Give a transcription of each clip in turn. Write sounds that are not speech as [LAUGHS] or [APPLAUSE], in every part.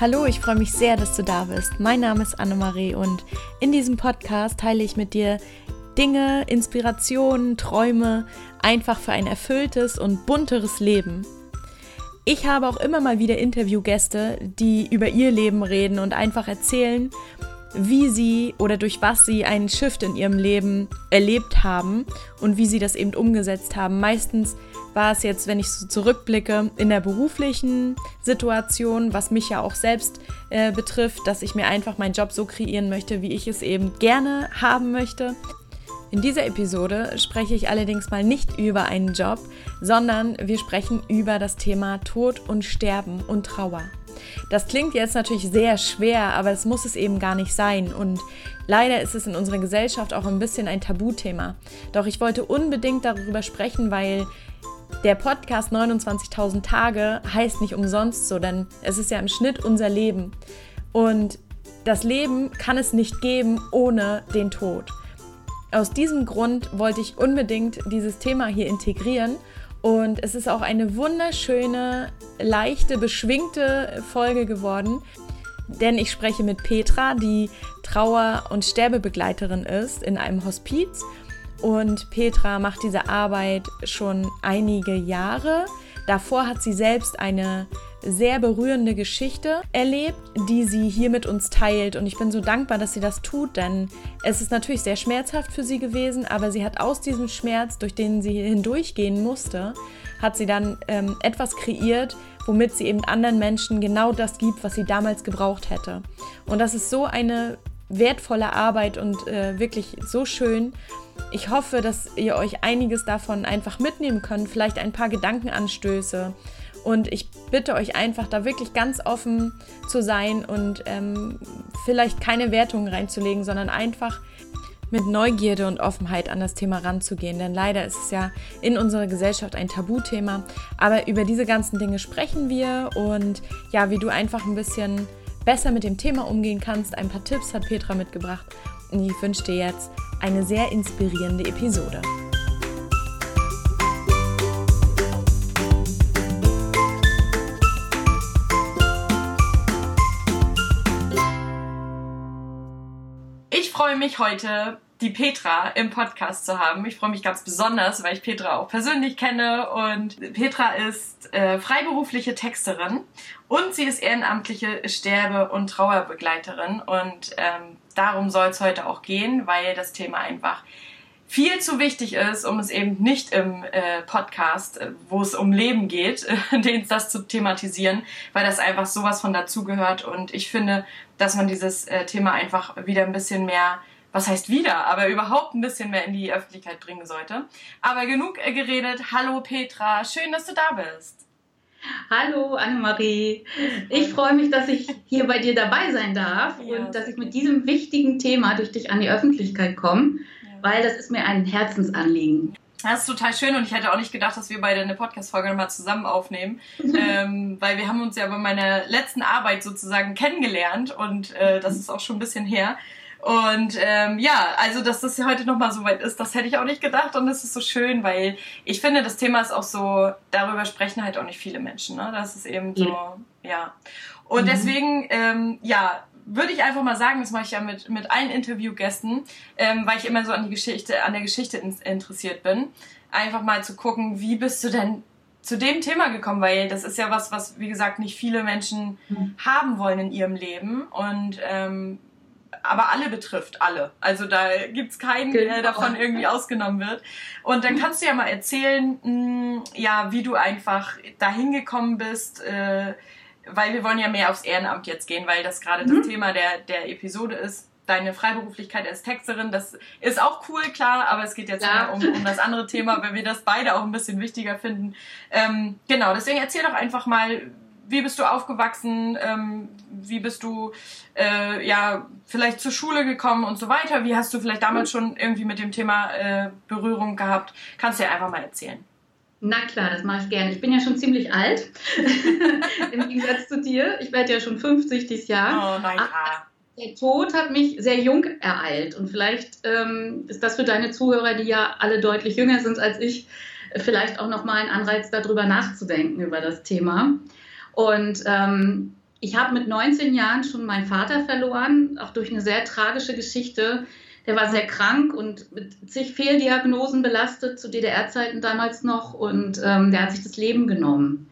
Hallo, ich freue mich sehr, dass du da bist. Mein Name ist Annemarie und in diesem Podcast teile ich mit dir Dinge, Inspirationen, Träume, einfach für ein erfülltes und bunteres Leben. Ich habe auch immer mal wieder Interviewgäste, die über ihr Leben reden und einfach erzählen, wie sie oder durch was sie einen Shift in ihrem Leben erlebt haben und wie sie das eben umgesetzt haben. Meistens war es jetzt, wenn ich so zurückblicke, in der beruflichen Situation, was mich ja auch selbst äh, betrifft, dass ich mir einfach meinen Job so kreieren möchte, wie ich es eben gerne haben möchte. In dieser Episode spreche ich allerdings mal nicht über einen Job, sondern wir sprechen über das Thema Tod und Sterben und Trauer. Das klingt jetzt natürlich sehr schwer, aber es muss es eben gar nicht sein. Und leider ist es in unserer Gesellschaft auch ein bisschen ein Tabuthema. Doch ich wollte unbedingt darüber sprechen, weil der Podcast 29.000 Tage heißt nicht umsonst so, denn es ist ja im Schnitt unser Leben. Und das Leben kann es nicht geben ohne den Tod. Aus diesem Grund wollte ich unbedingt dieses Thema hier integrieren und es ist auch eine wunderschöne, leichte, beschwingte Folge geworden, denn ich spreche mit Petra, die Trauer- und Sterbebegleiterin ist in einem Hospiz. Und Petra macht diese Arbeit schon einige Jahre. Davor hat sie selbst eine sehr berührende Geschichte erlebt, die sie hier mit uns teilt. Und ich bin so dankbar, dass sie das tut, denn es ist natürlich sehr schmerzhaft für sie gewesen, aber sie hat aus diesem Schmerz, durch den sie hindurchgehen musste, hat sie dann ähm, etwas kreiert, womit sie eben anderen Menschen genau das gibt, was sie damals gebraucht hätte. Und das ist so eine wertvolle Arbeit und äh, wirklich so schön. Ich hoffe, dass ihr euch einiges davon einfach mitnehmen könnt, vielleicht ein paar Gedankenanstöße und ich bitte euch einfach, da wirklich ganz offen zu sein und ähm, vielleicht keine Wertungen reinzulegen, sondern einfach mit Neugierde und Offenheit an das Thema ranzugehen. Denn leider ist es ja in unserer Gesellschaft ein Tabuthema. Aber über diese ganzen Dinge sprechen wir und ja, wie du einfach ein bisschen besser mit dem Thema umgehen kannst. Ein paar Tipps hat Petra mitgebracht. Und ich wünsche dir jetzt eine sehr inspirierende Episode. freue mich heute, die Petra im Podcast zu haben. Ich freue mich ganz besonders, weil ich Petra auch persönlich kenne. Und Petra ist äh, freiberufliche Texterin und sie ist ehrenamtliche Sterbe- und Trauerbegleiterin. Und ähm, darum soll es heute auch gehen, weil das Thema einfach viel zu wichtig ist, um es eben nicht im äh, Podcast, äh, wo es um Leben geht, [LAUGHS] äh, das zu thematisieren, weil das einfach sowas von dazugehört. Und ich finde, dass man dieses äh, Thema einfach wieder ein bisschen mehr, was heißt wieder, aber überhaupt ein bisschen mehr in die Öffentlichkeit bringen sollte. Aber genug äh, geredet. Hallo Petra, schön, dass du da bist. Hallo Annemarie. Ich freue mich, dass ich hier bei dir dabei sein darf ja, und dass ich mit diesem wichtigen Thema durch dich an die Öffentlichkeit komme, weil das ist mir ein Herzensanliegen. Das ist total schön und ich hätte auch nicht gedacht, dass wir beide eine Podcast-Folge nochmal zusammen aufnehmen, [LAUGHS] ähm, weil wir haben uns ja bei meiner letzten Arbeit sozusagen kennengelernt und äh, das ist auch schon ein bisschen her. Und ähm, ja, also dass das ja heute nochmal so weit ist, das hätte ich auch nicht gedacht und das ist so schön, weil ich finde, das Thema ist auch so, darüber sprechen halt auch nicht viele Menschen. Ne? Das ist eben so, ja. Und mhm. deswegen, ähm, ja, würde ich einfach mal sagen, das mache ich ja mit, mit allen Interviewgästen, ähm, weil ich immer so an die Geschichte, an der Geschichte in, interessiert bin. Einfach mal zu gucken, wie bist du denn zu dem Thema gekommen, weil das ist ja was, was, wie gesagt, nicht viele Menschen mhm. haben wollen in ihrem Leben. Und ähm, aber alle betrifft, alle. Also da gibt's keinen, genau. der davon irgendwie ausgenommen wird. Und dann kannst du ja mal erzählen, mh, mm, ja, wie du einfach dahin gekommen bist, äh, weil wir wollen ja mehr aufs Ehrenamt jetzt gehen, weil das gerade mhm. das Thema der, der Episode ist. Deine Freiberuflichkeit als Texterin, das ist auch cool, klar, aber es geht jetzt ja. um, um das andere Thema, weil wir das beide auch ein bisschen wichtiger finden. Ähm, genau, deswegen erzähl doch einfach mal, wie bist du aufgewachsen, ähm, wie bist du äh, ja vielleicht zur Schule gekommen und so weiter. Wie hast du vielleicht damals schon irgendwie mit dem Thema äh, Berührung gehabt? Kannst du ja einfach mal erzählen. Na klar, das mache ich gerne. Ich bin ja schon ziemlich alt, [LAUGHS] im Gegensatz zu dir. Ich werde ja schon 50 dieses Jahr. Oh, naja. Der Tod hat mich sehr jung ereilt und vielleicht ähm, ist das für deine Zuhörer, die ja alle deutlich jünger sind als ich, vielleicht auch nochmal ein Anreiz darüber nachzudenken, über das Thema. Und ähm, ich habe mit 19 Jahren schon meinen Vater verloren, auch durch eine sehr tragische Geschichte. Der war sehr krank und mit zig Fehldiagnosen belastet, zu DDR-Zeiten damals noch, und ähm, der hat sich das Leben genommen.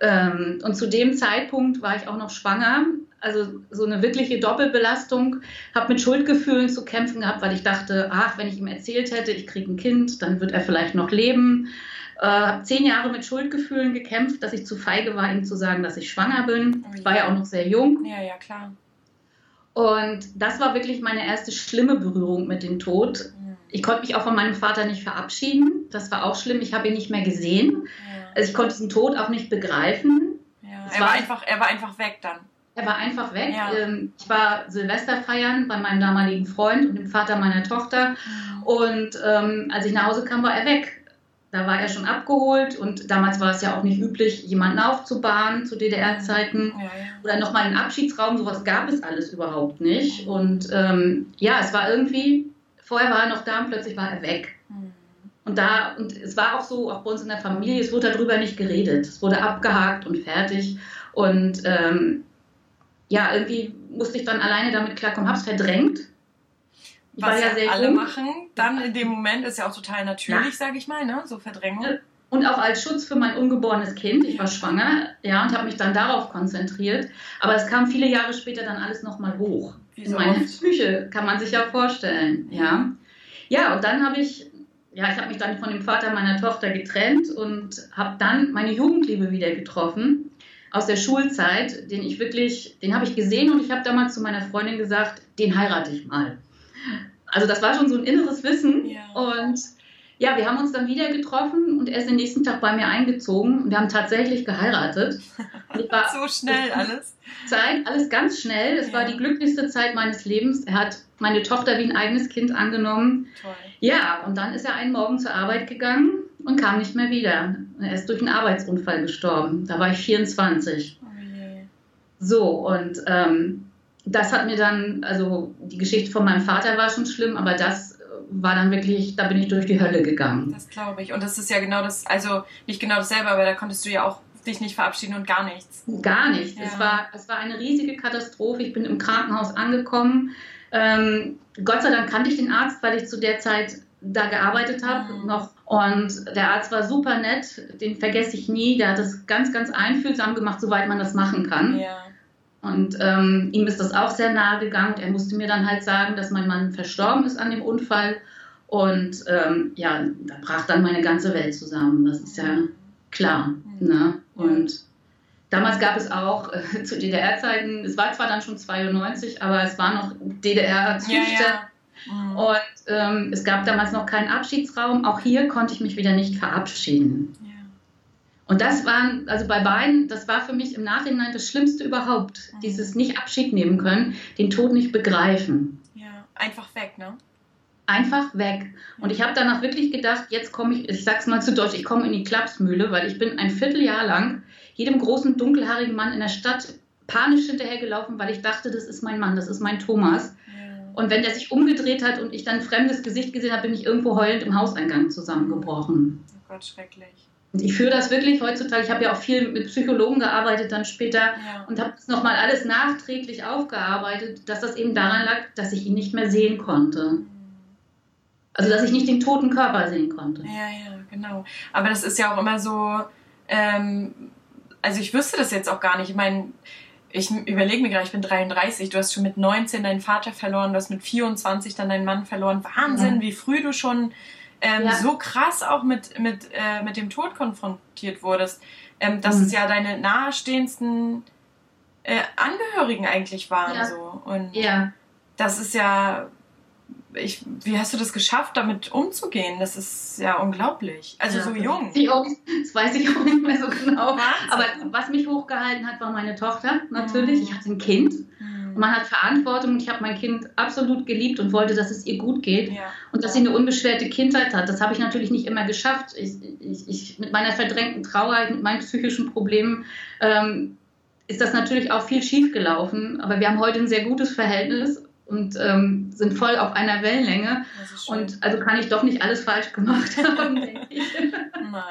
Ähm, und zu dem Zeitpunkt war ich auch noch schwanger, also so eine wirkliche Doppelbelastung, habe mit Schuldgefühlen zu kämpfen gehabt, weil ich dachte, ach, wenn ich ihm erzählt hätte, ich kriege ein Kind, dann wird er vielleicht noch leben. Äh, habe zehn Jahre mit Schuldgefühlen gekämpft, dass ich zu feige war, ihm zu sagen, dass ich schwanger bin. Ich war ja auch noch sehr jung. Ja, ja, klar. Und das war wirklich meine erste schlimme Berührung mit dem Tod. Ich konnte mich auch von meinem Vater nicht verabschieden. Das war auch schlimm. Ich habe ihn nicht mehr gesehen. Also ich konnte diesen Tod auch nicht begreifen. Ja. Er, war einfach, er war einfach weg dann. Er war einfach weg. Ja. Ähm, ich war Silvester feiern bei meinem damaligen Freund und dem Vater meiner Tochter. Mhm. Und ähm, als ich nach Hause kam, war er weg. Da war er schon abgeholt und damals war es ja auch nicht üblich, jemanden aufzubahnen zu DDR-Zeiten ja, ja. oder nochmal einen Abschiedsraum, sowas gab es alles überhaupt nicht. Und ähm, ja, es war irgendwie, vorher war er noch da und plötzlich war er weg. Mhm. Und da, und es war auch so, auch bei uns in der Familie, es wurde darüber nicht geredet. Es wurde abgehakt und fertig. Und ähm, ja, irgendwie musste ich dann alleine damit klarkommen, habe es verdrängt was ja, ja alle jung. machen, dann in dem Moment ist ja auch total natürlich, sage ich mal, ne? so Verdrängung. Und auch als Schutz für mein ungeborenes Kind. Ich war schwanger, ja, und habe mich dann darauf konzentriert. Aber es kam viele Jahre später dann alles nochmal hoch. Wie in meine Psyche, kann man sich ja vorstellen, ja. Ja, und dann habe ich, ja, ich habe mich dann von dem Vater meiner Tochter getrennt und habe dann meine Jugendliebe wieder getroffen aus der Schulzeit, den ich wirklich, den habe ich gesehen und ich habe damals zu meiner Freundin gesagt, den heirate ich mal. Also das war schon so ein inneres Wissen. Ja. Und ja, wir haben uns dann wieder getroffen und er ist den nächsten Tag bei mir eingezogen und wir haben tatsächlich geheiratet. [LAUGHS] so schnell [LAUGHS] alles. Zeit, alles ganz schnell. Es ja. war die glücklichste Zeit meines Lebens. Er hat meine Tochter wie ein eigenes Kind angenommen. Toll. Ja, und dann ist er einen Morgen zur Arbeit gegangen und kam nicht mehr wieder. Er ist durch einen Arbeitsunfall gestorben. Da war ich 24. Oh so, und ähm, das hat mir dann, also die Geschichte von meinem Vater war schon schlimm, aber das war dann wirklich, da bin ich durch die Hölle gegangen. Das glaube ich. Und das ist ja genau das, also nicht genau dasselbe, aber da konntest du ja auch dich nicht verabschieden und gar nichts. Gar nichts. Ja. Es, war, es war eine riesige Katastrophe. Ich bin im Krankenhaus angekommen. Ähm, Gott sei Dank kannte ich den Arzt, weil ich zu der Zeit da gearbeitet habe mhm. noch. Und der Arzt war super nett, den vergesse ich nie. Der hat das ganz, ganz einfühlsam gemacht, soweit man das machen kann. Ja. Und ähm, ihm ist das auch sehr nahe gegangen. Er musste mir dann halt sagen, dass mein Mann verstorben ist an dem Unfall. Und ähm, ja, da brach dann meine ganze Welt zusammen. Das ist ja klar. Ne? Und damals gab es auch äh, [LAUGHS] zu DDR-Zeiten, es war zwar dann schon 92, aber es war noch DDR-Zustand. Ja, ja. mhm. Und ähm, es gab damals noch keinen Abschiedsraum. Auch hier konnte ich mich wieder nicht verabschieden. Ja. Und das waren, also bei beiden, das war für mich im Nachhinein das Schlimmste überhaupt. Mhm. Dieses nicht Abschied nehmen können, den Tod nicht begreifen. Ja, einfach weg, ne? Einfach weg. Und ich habe danach wirklich gedacht, jetzt komme ich, ich sag's mal zu Deutsch, ich komme in die Klapsmühle, weil ich bin ein Vierteljahr lang jedem großen dunkelhaarigen Mann in der Stadt panisch hinterhergelaufen, weil ich dachte, das ist mein Mann, das ist mein Thomas. Und wenn der sich umgedreht hat und ich dann ein fremdes Gesicht gesehen habe, bin ich irgendwo heulend im Hauseingang zusammengebrochen. Oh Gott, schrecklich. Ich führe das wirklich heutzutage. Ich habe ja auch viel mit Psychologen gearbeitet dann später ja. und habe das nochmal alles nachträglich aufgearbeitet, dass das eben daran lag, dass ich ihn nicht mehr sehen konnte. Also dass ich nicht den toten Körper sehen konnte. Ja, ja, genau. Aber das ist ja auch immer so, ähm, also ich wüsste das jetzt auch gar nicht. Ich meine, ich überlege mir gerade, ich bin 33, du hast schon mit 19 deinen Vater verloren, du hast mit 24 dann deinen Mann verloren. Wahnsinn, ja. wie früh du schon ähm, ja. so krass auch mit, mit, äh, mit dem Tod konfrontiert wurdest, ähm, dass mhm. es ja deine nahestehendsten äh, Angehörigen eigentlich waren. Ja. So. Und ja. das ist ja. Ich, wie hast du das geschafft, damit umzugehen? Das ist ja unglaublich. Also ja, so jung. Das weiß ich auch nicht mehr so genau. Aber was mich hochgehalten hat, war meine Tochter natürlich. Mhm. Ich hatte ein Kind. Mhm. Und man hat Verantwortung. Ich habe mein Kind absolut geliebt und wollte, dass es ihr gut geht ja. und dass sie eine unbeschwerte Kindheit hat. Das habe ich natürlich nicht immer geschafft. Ich, ich, ich, mit meiner verdrängten Trauer, mit meinen psychischen Problemen ähm, ist das natürlich auch viel schief gelaufen. Aber wir haben heute ein sehr gutes Verhältnis und ähm, sind voll auf einer Wellenlänge. Und also kann ich doch nicht alles falsch gemacht haben, [LAUGHS] denke ich. Nein.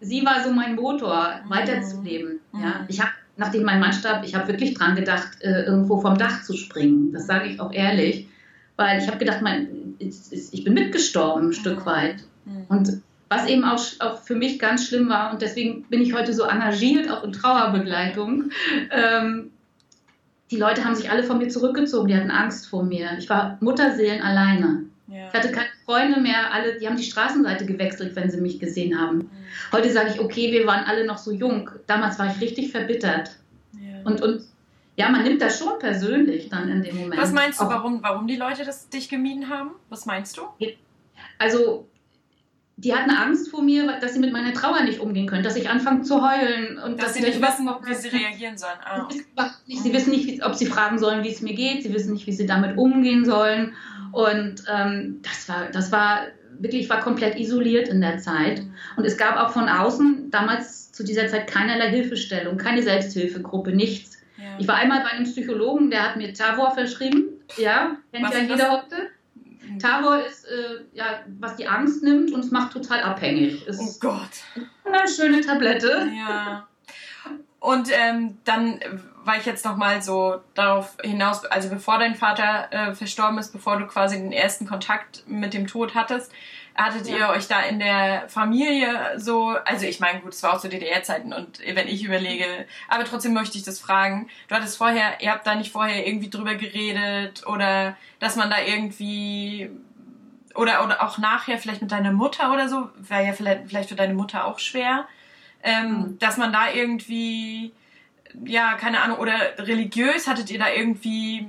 Sie war so mein Motor, weiterzuleben. Mhm. Ja. Ich habe nachdem mein Mann starb, ich habe wirklich dran gedacht, äh, irgendwo vom Dach zu springen. Das sage ich auch ehrlich, weil ich habe gedacht, mein, ich bin mitgestorben ein Stück weit. Mhm. Und was eben auch, auch für mich ganz schlimm war, und deswegen bin ich heute so engagiert, auch in Trauerbegleitung, ähm, die Leute haben sich alle von mir zurückgezogen, die hatten Angst vor mir. Ich war Mutterseelen alleine. Ja. Ich hatte keine Freunde mehr, alle, die haben die Straßenseite gewechselt, wenn sie mich gesehen haben. Mhm. Heute sage ich, okay, wir waren alle noch so jung. Damals war ich richtig verbittert. Ja. Und, und ja, man nimmt das schon persönlich dann in dem Moment. Was meinst du, warum, warum die Leute das dich gemieden haben? Was meinst du? Also die hatten Angst vor mir, dass sie mit meiner Trauer nicht umgehen können, dass ich anfange zu heulen und dass, dass sie nicht wissen, wie sie reagieren sollen. Ah, okay. Sie wissen nicht, ob sie fragen sollen, wie es mir geht. Sie wissen nicht, wie sie damit umgehen sollen. Und ähm, das war, das war wirklich, ich war komplett isoliert in der Zeit. Und es gab auch von außen damals zu dieser Zeit keinerlei Hilfestellung, keine Selbsthilfegruppe, nichts. Ja. Ich war einmal bei einem Psychologen, der hat mir Tavor verschrieben. Ja, kennt ja jeder heute. Tavor ist, äh, ja, was die Angst nimmt und es macht total abhängig. Ist oh Gott. Eine schöne Tablette. Ja. Und ähm, dann war ich jetzt nochmal so darauf hinaus, also bevor dein Vater äh, verstorben ist, bevor du quasi den ersten Kontakt mit dem Tod hattest, hattet ja. ihr euch da in der Familie so, also ich meine, gut, es war auch zu DDR-Zeiten und wenn ich überlege, aber trotzdem möchte ich das fragen. Du hattest vorher, ihr habt da nicht vorher irgendwie drüber geredet oder dass man da irgendwie oder, oder auch nachher vielleicht mit deiner Mutter oder so, wäre ja vielleicht, vielleicht für deine Mutter auch schwer, ähm, mhm. dass man da irgendwie, ja, keine Ahnung, oder religiös, hattet ihr da irgendwie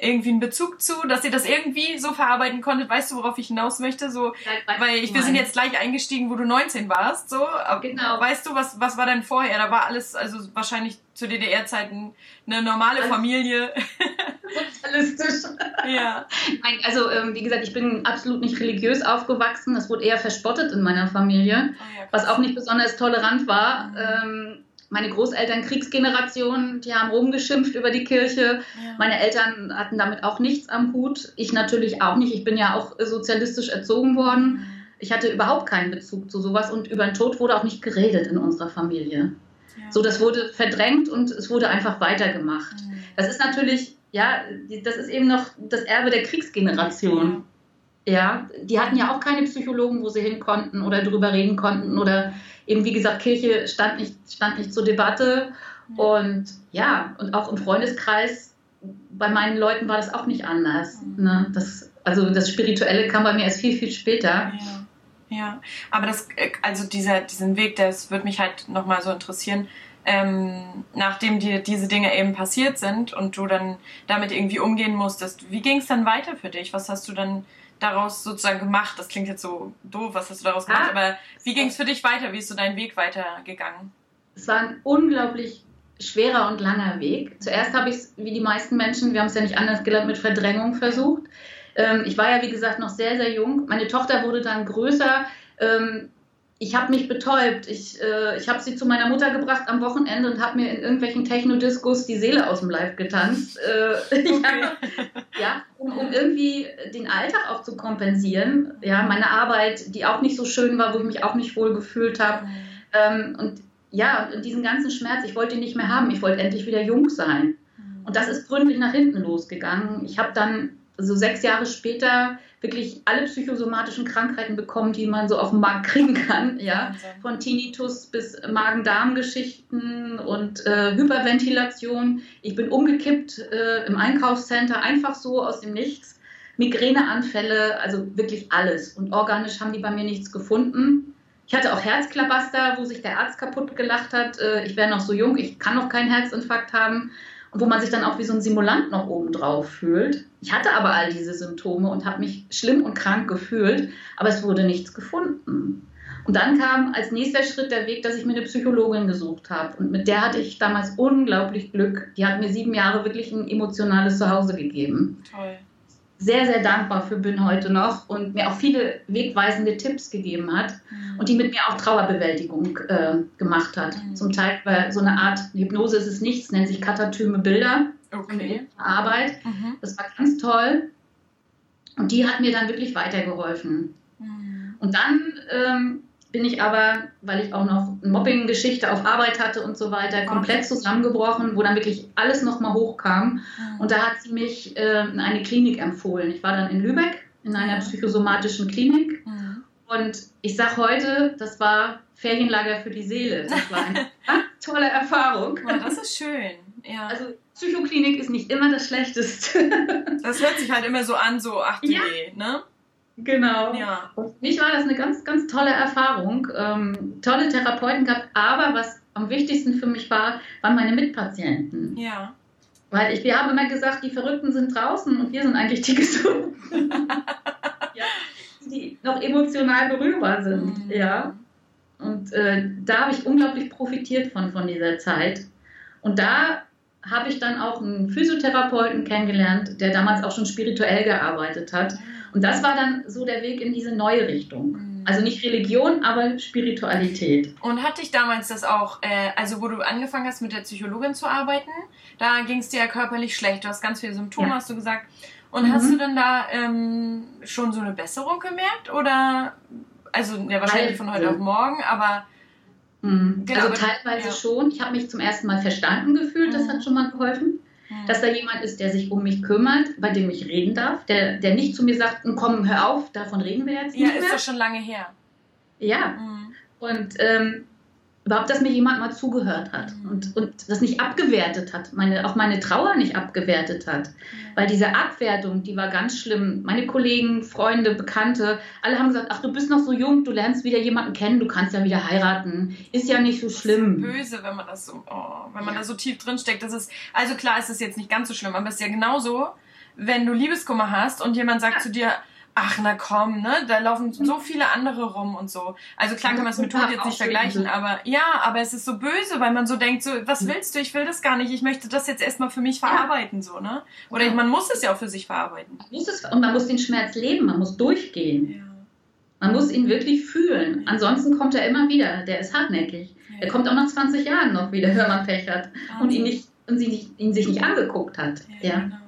irgendwie einen Bezug zu, dass ihr das irgendwie so verarbeiten konntet. Weißt du, worauf ich hinaus möchte? So, ja, weil ich, wir sind jetzt gleich eingestiegen, wo du 19 warst. So, genau. Weißt du, was, was war denn vorher? Da war alles, also wahrscheinlich zu DDR-Zeiten eine normale also, Familie. [LAUGHS] Sozialistisch. ja. Also, ähm, wie gesagt, ich bin absolut nicht religiös aufgewachsen. Das wurde eher verspottet in meiner Familie, oh ja, was auch nicht besonders tolerant war. Mhm. Ähm, meine Großeltern Kriegsgeneration, die haben rumgeschimpft über die Kirche. Ja. Meine Eltern hatten damit auch nichts am Hut. Ich natürlich auch nicht. Ich bin ja auch sozialistisch erzogen worden. Mhm. Ich hatte überhaupt keinen Bezug zu sowas und über den Tod wurde auch nicht geredet in unserer Familie. Ja. So, das wurde verdrängt und es wurde einfach weitergemacht. Mhm. Das ist natürlich, ja, das ist eben noch das Erbe der Kriegsgeneration. Ja. die hatten ja auch keine Psychologen, wo sie hin konnten oder drüber reden konnten oder eben wie gesagt, Kirche stand nicht, stand nicht zur Debatte. Und ja, und auch im Freundeskreis, bei meinen Leuten war das auch nicht anders. Ne? Das, also das Spirituelle kam bei mir erst viel, viel später. Ja, ja. aber das, also dieser, diesen Weg, das würde mich halt nochmal so interessieren. Ähm, nachdem dir diese Dinge eben passiert sind und du dann damit irgendwie umgehen musstest, wie ging es dann weiter für dich? Was hast du dann daraus sozusagen gemacht? Das klingt jetzt so doof, was hast du daraus gemacht, ah, aber wie ging es für dich weiter? Wie ist so dein Weg weitergegangen? Es war ein unglaublich schwerer und langer Weg. Zuerst habe ich es, wie die meisten Menschen, wir haben es ja nicht anders gelernt, mit Verdrängung versucht. Ähm, ich war ja, wie gesagt, noch sehr, sehr jung. Meine Tochter wurde dann größer. Ich habe mich betäubt. Ich, äh, ich habe sie zu meiner Mutter gebracht am Wochenende und habe mir in irgendwelchen Technodiskus die Seele aus dem Leib getanzt. Äh, [LAUGHS] okay. hab, ja, um, um, irgendwie den Alltag auch zu kompensieren. Ja, meine Arbeit, die auch nicht so schön war, wo ich mich auch nicht wohl gefühlt habe. Ähm, und ja, und diesen ganzen Schmerz, ich wollte ihn nicht mehr haben. Ich wollte endlich wieder jung sein. Mhm. Und das ist gründlich nach hinten losgegangen. Ich habe dann so sechs Jahre später wirklich alle psychosomatischen Krankheiten bekommen, die man so auf dem Markt kriegen kann. Ja? Von Tinnitus bis Magen-Darm-Geschichten und äh, Hyperventilation. Ich bin umgekippt äh, im Einkaufscenter, einfach so aus dem Nichts. Migräneanfälle, also wirklich alles. Und organisch haben die bei mir nichts gefunden. Ich hatte auch Herzklabaster, wo sich der Arzt kaputt gelacht hat. Äh, ich wäre noch so jung, ich kann noch keinen Herzinfarkt haben wo man sich dann auch wie so ein Simulant noch oben drauf fühlt. Ich hatte aber all diese Symptome und habe mich schlimm und krank gefühlt, aber es wurde nichts gefunden. Und dann kam als nächster Schritt der Weg, dass ich mir eine Psychologin gesucht habe. Und mit der hatte ich damals unglaublich Glück. Die hat mir sieben Jahre wirklich ein emotionales Zuhause gegeben. Toll sehr, sehr dankbar für bin heute noch und mir auch viele wegweisende Tipps gegeben hat mhm. und die mit mir auch Trauerbewältigung äh, gemacht hat. Mhm. Zum Teil weil so eine Art Hypnose ist es nichts, nennt sich Katatyme Bilder. Okay. Arbeit. Mhm. Das war ganz toll. Und die hat mir dann wirklich weitergeholfen. Mhm. Und dann ähm, bin ich aber, weil ich auch noch eine Mobbing-Geschichte auf Arbeit hatte und so weiter, komplett zusammengebrochen, wo dann wirklich alles nochmal hochkam. Mhm. Und da hat sie mich äh, in eine Klinik empfohlen. Ich war dann in Lübeck in einer psychosomatischen Klinik. Mhm. Und ich sage heute, das war Ferienlager für die Seele. Das war eine [LAUGHS] tolle Erfahrung. Oh, das ist schön. Ja. Also Psychoklinik ist nicht immer das Schlechteste. Das hört sich halt immer so an, so ach du ja. ne? Genau. Ja. Für mich war das eine ganz, ganz tolle Erfahrung. Ähm, tolle Therapeuten gehabt, aber was am wichtigsten für mich war, waren meine Mitpatienten. Ja. Weil ich, wir haben immer gesagt, die Verrückten sind draußen und wir sind eigentlich die [LAUGHS] Gesunden. [LAUGHS] ja, die noch emotional berührbar sind. Mhm. Ja. Und äh, da habe ich unglaublich profitiert von, von dieser Zeit. Und da habe ich dann auch einen Physiotherapeuten kennengelernt, der damals auch schon spirituell gearbeitet hat. Und das war dann so der Weg in diese neue Richtung. Mhm. Also nicht Religion, aber Spiritualität. Und hatte ich damals das auch, äh, also wo du angefangen hast mit der Psychologin zu arbeiten, da ging es dir ja körperlich schlecht. Du hast ganz viele Symptome, ja. hast du gesagt. Und mhm. hast du denn da ähm, schon so eine Besserung gemerkt? Oder, also ja, wahrscheinlich von heute auf morgen, aber Mhm. Genau, also teilweise ja. schon. Ich habe mich zum ersten Mal verstanden gefühlt, das hat mhm. schon mal geholfen. Mhm. Dass da jemand ist, der sich um mich kümmert, bei dem ich reden darf, der, der nicht zu mir sagt, komm, hör auf, davon reden wir jetzt nicht Ja, ist doch schon lange her. Ja. Mhm. Und ähm, überhaupt, dass mir jemand mal zugehört hat mhm. und, und das nicht abgewertet hat, meine, auch meine Trauer nicht abgewertet hat. Weil diese Abwertung, die war ganz schlimm. Meine Kollegen, Freunde, Bekannte, alle haben gesagt, ach, du bist noch so jung, du lernst wieder jemanden kennen, du kannst ja wieder heiraten. Ist ja nicht so schlimm. Das ist böse, wenn man das so, oh, wenn man ja. da so tief drin steckt. Das ist, also klar ist es jetzt nicht ganz so schlimm, aber es ist ja genauso, wenn du Liebeskummer hast und jemand sagt ja. zu dir, ach na komm, ne, da laufen so viele andere rum und so. Also klar kann man es mit Tod jetzt nicht vergleichen, aber ja, aber es ist so böse, weil man so denkt, so, was willst du? Ich will das gar nicht. Ich möchte das jetzt erstmal für mich verarbeiten, so, ne? Oder man muss es ja auch für sich verarbeiten. Man muss es, und man muss den Schmerz leben, man muss durchgehen. Ja. Man muss ihn wirklich fühlen. Ansonsten kommt er immer wieder. Der ist hartnäckig. Ja. Er kommt auch nach 20 Jahren noch wieder, wenn man Pech hat und ihn, nicht, und sie nicht, ihn sich nicht angeguckt hat. Ja, ja. Genau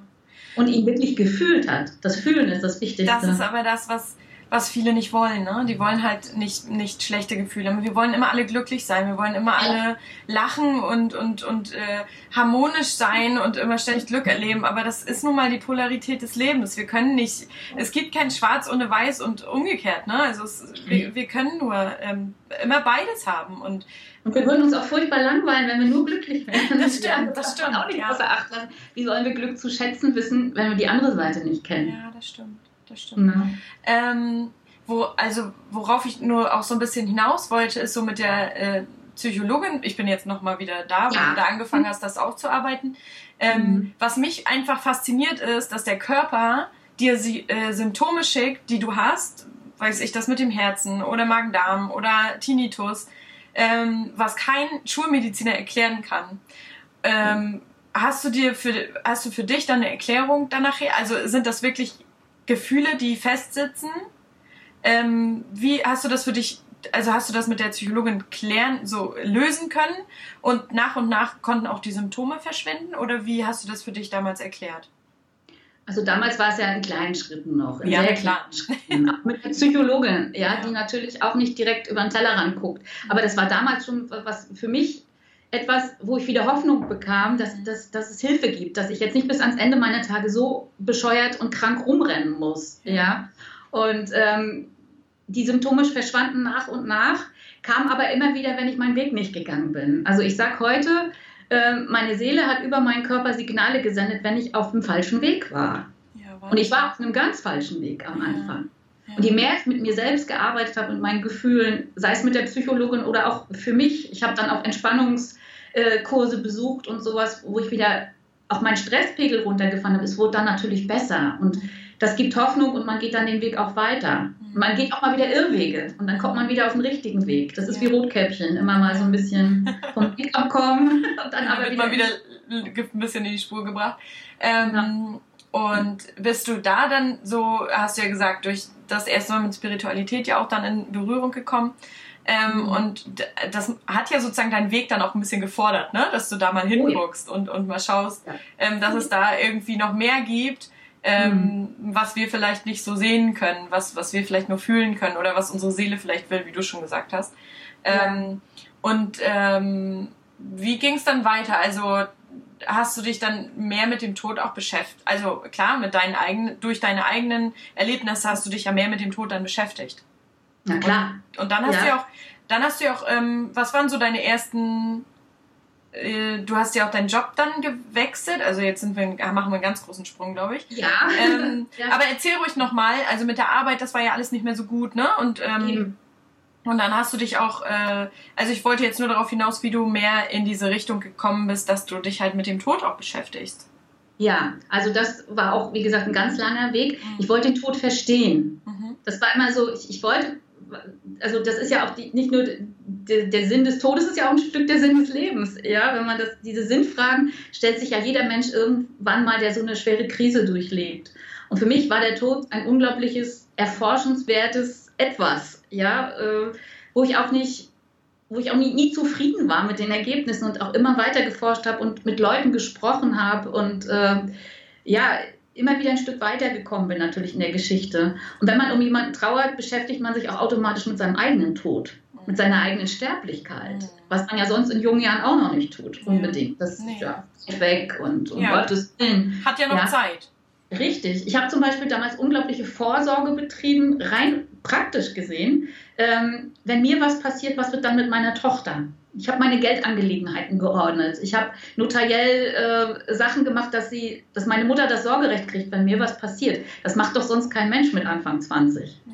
und ihn wirklich gefühlt hat. Das Fühlen ist das Wichtigste. Das ist aber das, was, was viele nicht wollen. Ne? Die wollen halt nicht, nicht schlechte Gefühle. Wir wollen immer alle glücklich sein. Wir wollen immer alle lachen und, und, und äh, harmonisch sein und immer ständig Glück erleben. Aber das ist nun mal die Polarität des Lebens. Wir können nicht, es gibt kein Schwarz ohne Weiß und umgekehrt. Ne? Also es, wir, wir können nur ähm, immer beides haben. Und und wir würden uns auch furchtbar langweilen, wenn wir nur glücklich wären. [LAUGHS] Das stimmt, das stimmt. Auch nicht ja. außer Acht lassen. Wie sollen wir Glück zu schätzen wissen, wenn wir die andere Seite nicht kennen? Ja, das stimmt. Das stimmt. Ähm, wo, also, worauf ich nur auch so ein bisschen hinaus wollte, ist so mit der äh, Psychologin. Ich bin jetzt nochmal wieder da, wo ja. du da angefangen hast, das aufzuarbeiten. Ähm, mhm. Was mich einfach fasziniert ist, dass der Körper dir äh, Symptome schickt, die du hast, weiß ich, das mit dem Herzen oder Magen-Darm oder Tinnitus, ähm, was kein Schulmediziner erklären kann. Ähm, hast du dir für, hast du für dich dann eine Erklärung danach? Also sind das wirklich Gefühle, die festsitzen? Ähm, wie hast du das für dich, also hast du das mit der Psychologin klären, so lösen können und nach und nach konnten auch die Symptome verschwinden oder wie hast du das für dich damals erklärt? Also damals war es ja in kleinen Schritten noch, in ja, sehr kleinen Schritten. Auch mit der Psychologin, ja, ja, die natürlich auch nicht direkt über den Tellerrand guckt. Aber das war damals schon was für mich etwas, wo ich wieder Hoffnung bekam, dass, dass, dass es Hilfe gibt, dass ich jetzt nicht bis ans Ende meiner Tage so bescheuert und krank rumrennen muss. Ja? Und ähm, die Symptome verschwanden nach und nach, kamen aber immer wieder, wenn ich meinen Weg nicht gegangen bin. Also ich sage heute, ähm, meine Seele hat über meinen Körper Signale gesendet, wenn ich auf dem falschen Weg war. Ja, und ich war auf einem ganz falschen Weg am Anfang. Ja. Und je mehr ich mit mir selbst gearbeitet habe und meinen Gefühlen, sei es mit der Psychologin oder auch für mich, ich habe dann auch Entspannungskurse besucht und sowas, wo ich wieder auch meinen Stresspegel runtergefahren habe. Es wurde dann natürlich besser. Und das gibt Hoffnung und man geht dann den Weg auch weiter. Mhm. Man geht auch mal wieder Irrwege und dann kommt man wieder auf den richtigen Weg. Das ist wie Rotkäppchen, immer mal so ein bisschen [LAUGHS] vom Weg abkommen und dann aber wieder, wieder ein bisschen in die Spur gebracht. Ähm, ja. Und bist du da dann so, hast du ja gesagt, durch das erste Mal mit Spiritualität ja auch dann in Berührung gekommen? Ähm, mhm. Und das hat ja sozusagen deinen Weg dann auch ein bisschen gefordert, ne? dass du da mal hinguckst oh, ja. und, und mal schaust, ja. ähm, dass es da irgendwie noch mehr gibt ähm, mhm. was wir vielleicht nicht so sehen können, was, was wir vielleicht nur fühlen können oder was unsere Seele vielleicht will, wie du schon gesagt hast. Ähm, Und ähm, wie ging es dann weiter? Also hast du dich dann mehr mit dem Tod auch beschäftigt? Also klar, mit deinen eigenen, durch deine eigenen Erlebnisse hast du dich ja mehr mit dem Tod dann beschäftigt. Na klar. Und, und dann hast ja. du ja auch, dann hast du ja auch, ähm, was waren so deine ersten äh, du hast ja auch deinen Job dann gewechselt. Also jetzt sind wir, machen wir einen ganz großen Sprung, glaube ich. Ja. Ähm, [LAUGHS] ja. Aber erzähl ruhig nochmal, also mit der Arbeit, das war ja alles nicht mehr so gut, ne? Und, ähm, und dann hast du dich auch, äh, also ich wollte jetzt nur darauf hinaus, wie du mehr in diese Richtung gekommen bist, dass du dich halt mit dem Tod auch beschäftigst. Ja, also das war auch, wie gesagt, ein ganz langer Weg. Mhm. Ich wollte den Tod verstehen. Mhm. Das war immer so, ich, ich wollte also das ist ja auch die, nicht nur der, der, Sinn des Todes, ist ja auch ein Stück der Sinn des Lebens. Ja, wenn man das, diese Sinnfragen stellt sich ja jeder Mensch irgendwann mal, der so eine schwere Krise durchlebt. Und für mich war der Tod ein unglaubliches, erforschenswertes Etwas, ja, äh, wo ich auch nicht, wo ich auch nie, nie, zufrieden war mit den Ergebnissen und auch immer weiter geforscht habe und mit Leuten gesprochen habe und äh, ja, immer wieder ein Stück weitergekommen bin, natürlich in der Geschichte. Und wenn man um jemanden trauert, beschäftigt man sich auch automatisch mit seinem eigenen Tod, mit seiner eigenen Sterblichkeit, mhm. was man ja sonst in jungen Jahren auch noch nicht tut, unbedingt. Das nee. ist ja weg und um ja. Gottes Willen. Hat ja noch ja. Zeit. Richtig. Ich habe zum Beispiel damals unglaubliche Vorsorge betrieben, rein praktisch gesehen. Ähm, wenn mir was passiert, was wird dann mit meiner Tochter? ich habe meine Geldangelegenheiten geordnet. Ich habe notariell äh, Sachen gemacht, dass sie, dass meine Mutter das Sorgerecht kriegt, wenn mir was passiert. Das macht doch sonst kein Mensch mit Anfang 20. Ja.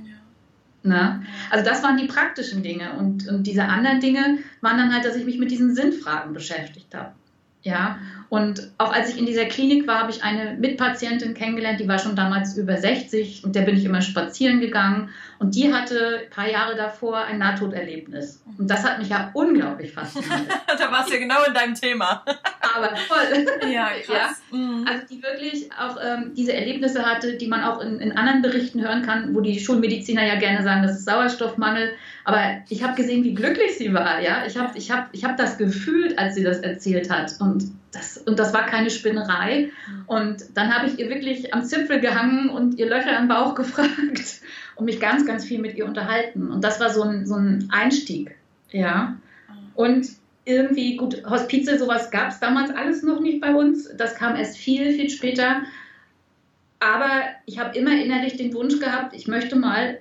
Ne? Also das waren die praktischen Dinge. Und, und diese anderen Dinge waren dann halt, dass ich mich mit diesen Sinnfragen beschäftigt habe. Ja, und auch als ich in dieser Klinik war, habe ich eine Mitpatientin kennengelernt, die war schon damals über 60 und der bin ich immer spazieren gegangen. Und die hatte ein paar Jahre davor ein Nahtoderlebnis. Und das hat mich ja unglaublich fasziniert. [LAUGHS] da warst du ja genau in deinem Thema. Aber voll. Ja, [LAUGHS] krass. Ja? Mhm. Also die wirklich auch ähm, diese Erlebnisse hatte, die man auch in, in anderen Berichten hören kann, wo die Schulmediziner ja gerne sagen, das ist Sauerstoffmangel. Aber ich habe gesehen, wie glücklich sie war. Ja? Ich habe ich hab, ich hab das gefühlt, als sie das erzählt hat. Und das, und das war keine Spinnerei. Und dann habe ich ihr wirklich am Zipfel gehangen und ihr Löcher im Bauch [LAUGHS] gefragt und mich ganz, ganz viel mit ihr unterhalten. Und das war so ein, so ein Einstieg. Ja. Und irgendwie, gut, Hospize, sowas gab es damals alles noch nicht bei uns. Das kam erst viel, viel später. Aber ich habe immer innerlich den Wunsch gehabt, ich möchte mal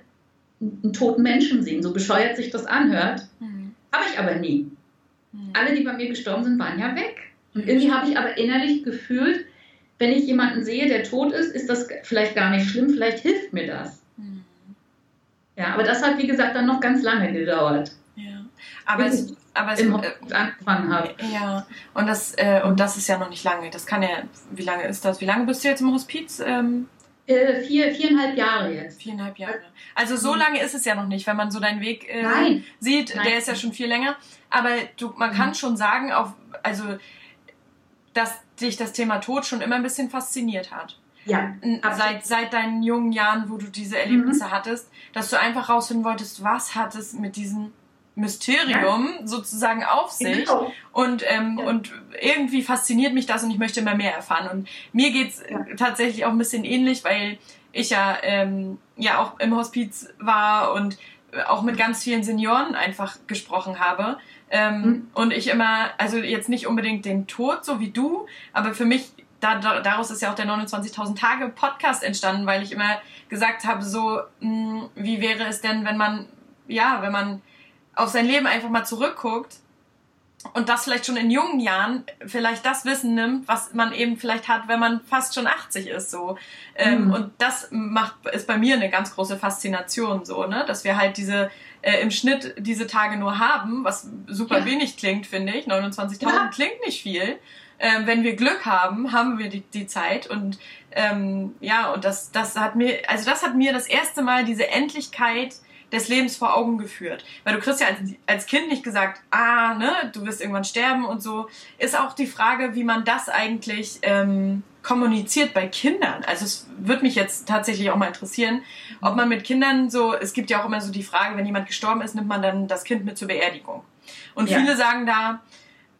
einen toten Menschen sehen, so bescheuert sich das anhört. Mhm. Habe ich aber nie. Mhm. Alle, die bei mir gestorben sind, waren ja weg. Und irgendwie habe ich aber innerlich gefühlt, wenn ich jemanden sehe, der tot ist, ist das vielleicht gar nicht schlimm, vielleicht hilft mir das. Mhm. Ja, aber das hat, wie gesagt, dann noch ganz lange gedauert. Ja, aber es, aber es im äh, angefangen habe. Ja, und das, äh, und das ist ja noch nicht lange. Das kann ja, wie lange ist das? Wie lange bist du jetzt im Hospiz? Ähm, äh, vier, viereinhalb Jahre jetzt. Viereinhalb Jahre. Also so mhm. lange ist es ja noch nicht, wenn man so deinen Weg äh, sieht. Nein. Der ist ja schon viel länger. Aber du, man kann mhm. schon sagen, auf, also dass dich das Thema Tod schon immer ein bisschen fasziniert hat. Ja. Seit, seit deinen jungen Jahren, wo du diese Erlebnisse mhm. hattest, dass du einfach rausfinden wolltest, was hat es mit diesem Mysterium ja. sozusagen auf sich. Genau. Und, ähm, ja. und irgendwie fasziniert mich das und ich möchte immer mehr erfahren. Und mir geht's ja. tatsächlich auch ein bisschen ähnlich, weil ich ja, ähm, ja auch im Hospiz war und auch mit ganz vielen Senioren einfach gesprochen habe. Ähm, mhm. Und ich immer, also jetzt nicht unbedingt den Tod, so wie du, aber für mich, da, daraus ist ja auch der 29.000 Tage Podcast entstanden, weil ich immer gesagt habe, so, mh, hm, wie wäre es denn, wenn man, ja, wenn man auf sein Leben einfach mal zurückguckt und das vielleicht schon in jungen Jahren vielleicht das Wissen nimmt, was man eben vielleicht hat, wenn man fast schon 80 ist, so. Ähm, mhm. Und das macht, ist bei mir eine ganz große Faszination, so, ne, dass wir halt diese, äh, im Schnitt diese Tage nur haben, was super ja. wenig klingt, finde ich. 29.000 ja. klingt nicht viel. Ähm, wenn wir Glück haben, haben wir die, die Zeit und ähm, ja, und das, das hat mir, also das hat mir das erste Mal diese Endlichkeit des Lebens vor Augen geführt. Weil du kriegst ja als, als Kind nicht gesagt, ah, ne, du wirst irgendwann sterben und so. Ist auch die Frage, wie man das eigentlich ähm, kommuniziert bei Kindern. Also es würde mich jetzt tatsächlich auch mal interessieren, ob man mit Kindern so, es gibt ja auch immer so die Frage, wenn jemand gestorben ist, nimmt man dann das Kind mit zur Beerdigung. Und ja. viele sagen da,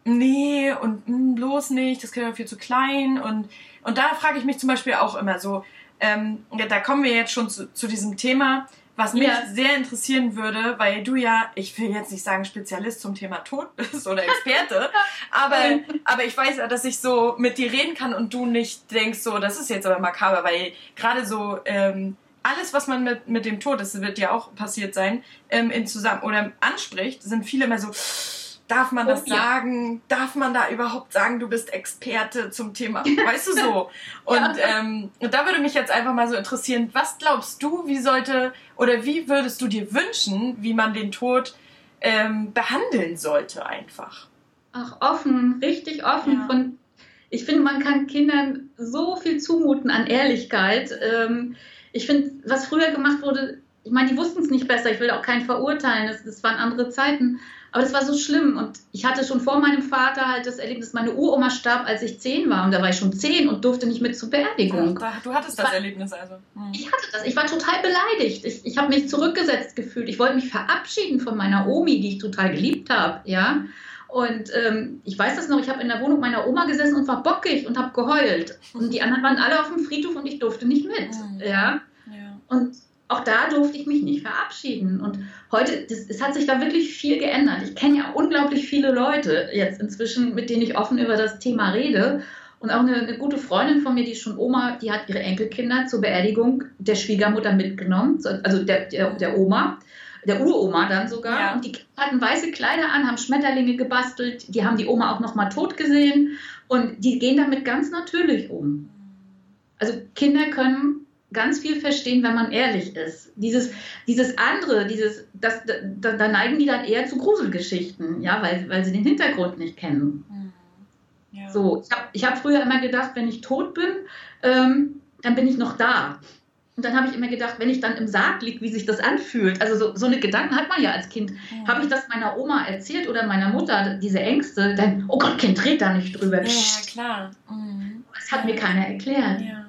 nee, und mh, hm, bloß nicht, das Kind ist viel zu klein. Und, und da frage ich mich zum Beispiel auch immer so, ähm, da kommen wir jetzt schon zu, zu diesem Thema, was mich ja. sehr interessieren würde, weil du ja, ich will jetzt nicht sagen Spezialist zum Thema Tod [LAUGHS] bist oder Experte, [LAUGHS] aber, aber ich weiß ja, dass ich so mit dir reden kann und du nicht denkst, so, das ist jetzt aber makaber, weil gerade so ähm, alles, was man mit, mit dem Tod, das wird ja auch passiert sein, ähm, in zusammen oder anspricht, sind viele immer so, darf man das oh, sagen? Ja. Darf man da überhaupt sagen, du bist Experte zum Thema? Weißt du so? [LAUGHS] Und, ja. ähm, und da würde mich jetzt einfach mal so interessieren, was glaubst du, wie sollte oder wie würdest du dir wünschen, wie man den Tod ähm, behandeln sollte einfach? Ach, offen, richtig offen. Ja. Von, ich finde, man kann Kindern so viel zumuten an Ehrlichkeit. Ähm, ich finde, was früher gemacht wurde, ich meine, die wussten es nicht besser, ich will auch keinen verurteilen, das, das waren andere Zeiten. Aber das war so schlimm. Und ich hatte schon vor meinem Vater halt das Erlebnis, meine Uroma starb, als ich zehn war. Und da war ich schon zehn und durfte nicht mit zur Beerdigung. Ja, du hattest das, das Erlebnis also. Hm. Ich hatte das. Ich war total beleidigt. Ich, ich habe mich zurückgesetzt gefühlt. Ich wollte mich verabschieden von meiner Omi, die ich total geliebt habe. Ja. Und ähm, ich weiß das noch, ich habe in der Wohnung meiner Oma gesessen und war bockig und habe geheult. Und die anderen waren alle auf dem Friedhof und ich durfte nicht mit. Mhm. Ja? ja. Und auch da durfte ich mich nicht verabschieden. Und heute, das, es hat sich da wirklich viel geändert. Ich kenne ja unglaublich viele Leute jetzt inzwischen, mit denen ich offen über das Thema rede. Und auch eine, eine, gute Freundin von mir, die schon Oma, die hat ihre Enkelkinder zur Beerdigung der Schwiegermutter mitgenommen, also der, der, der Oma, der Uroma dann sogar. Ja. Und die hatten weiße Kleider an, haben Schmetterlinge gebastelt, die haben die Oma auch noch mal tot gesehen und die gehen damit ganz natürlich um. Also Kinder können ganz viel verstehen, wenn man ehrlich ist. Dieses, dieses andere, dieses, das, da, da neigen die dann eher zu Gruselgeschichten, ja, weil, weil sie den Hintergrund nicht kennen. Mhm. Ja. So, ich habe ich hab früher immer gedacht, wenn ich tot bin, ähm, dann bin ich noch da. Und dann habe ich immer gedacht, wenn ich dann im Sarg liege, wie sich das anfühlt. Also so, so eine Gedanken hat man ja als Kind. Ja. Habe ich das meiner Oma erzählt oder meiner Mutter, diese Ängste, dann, oh Gott, Kind, dreht da nicht drüber. Ja, klar. Mhm. Das hat mir keiner erklärt. Ja.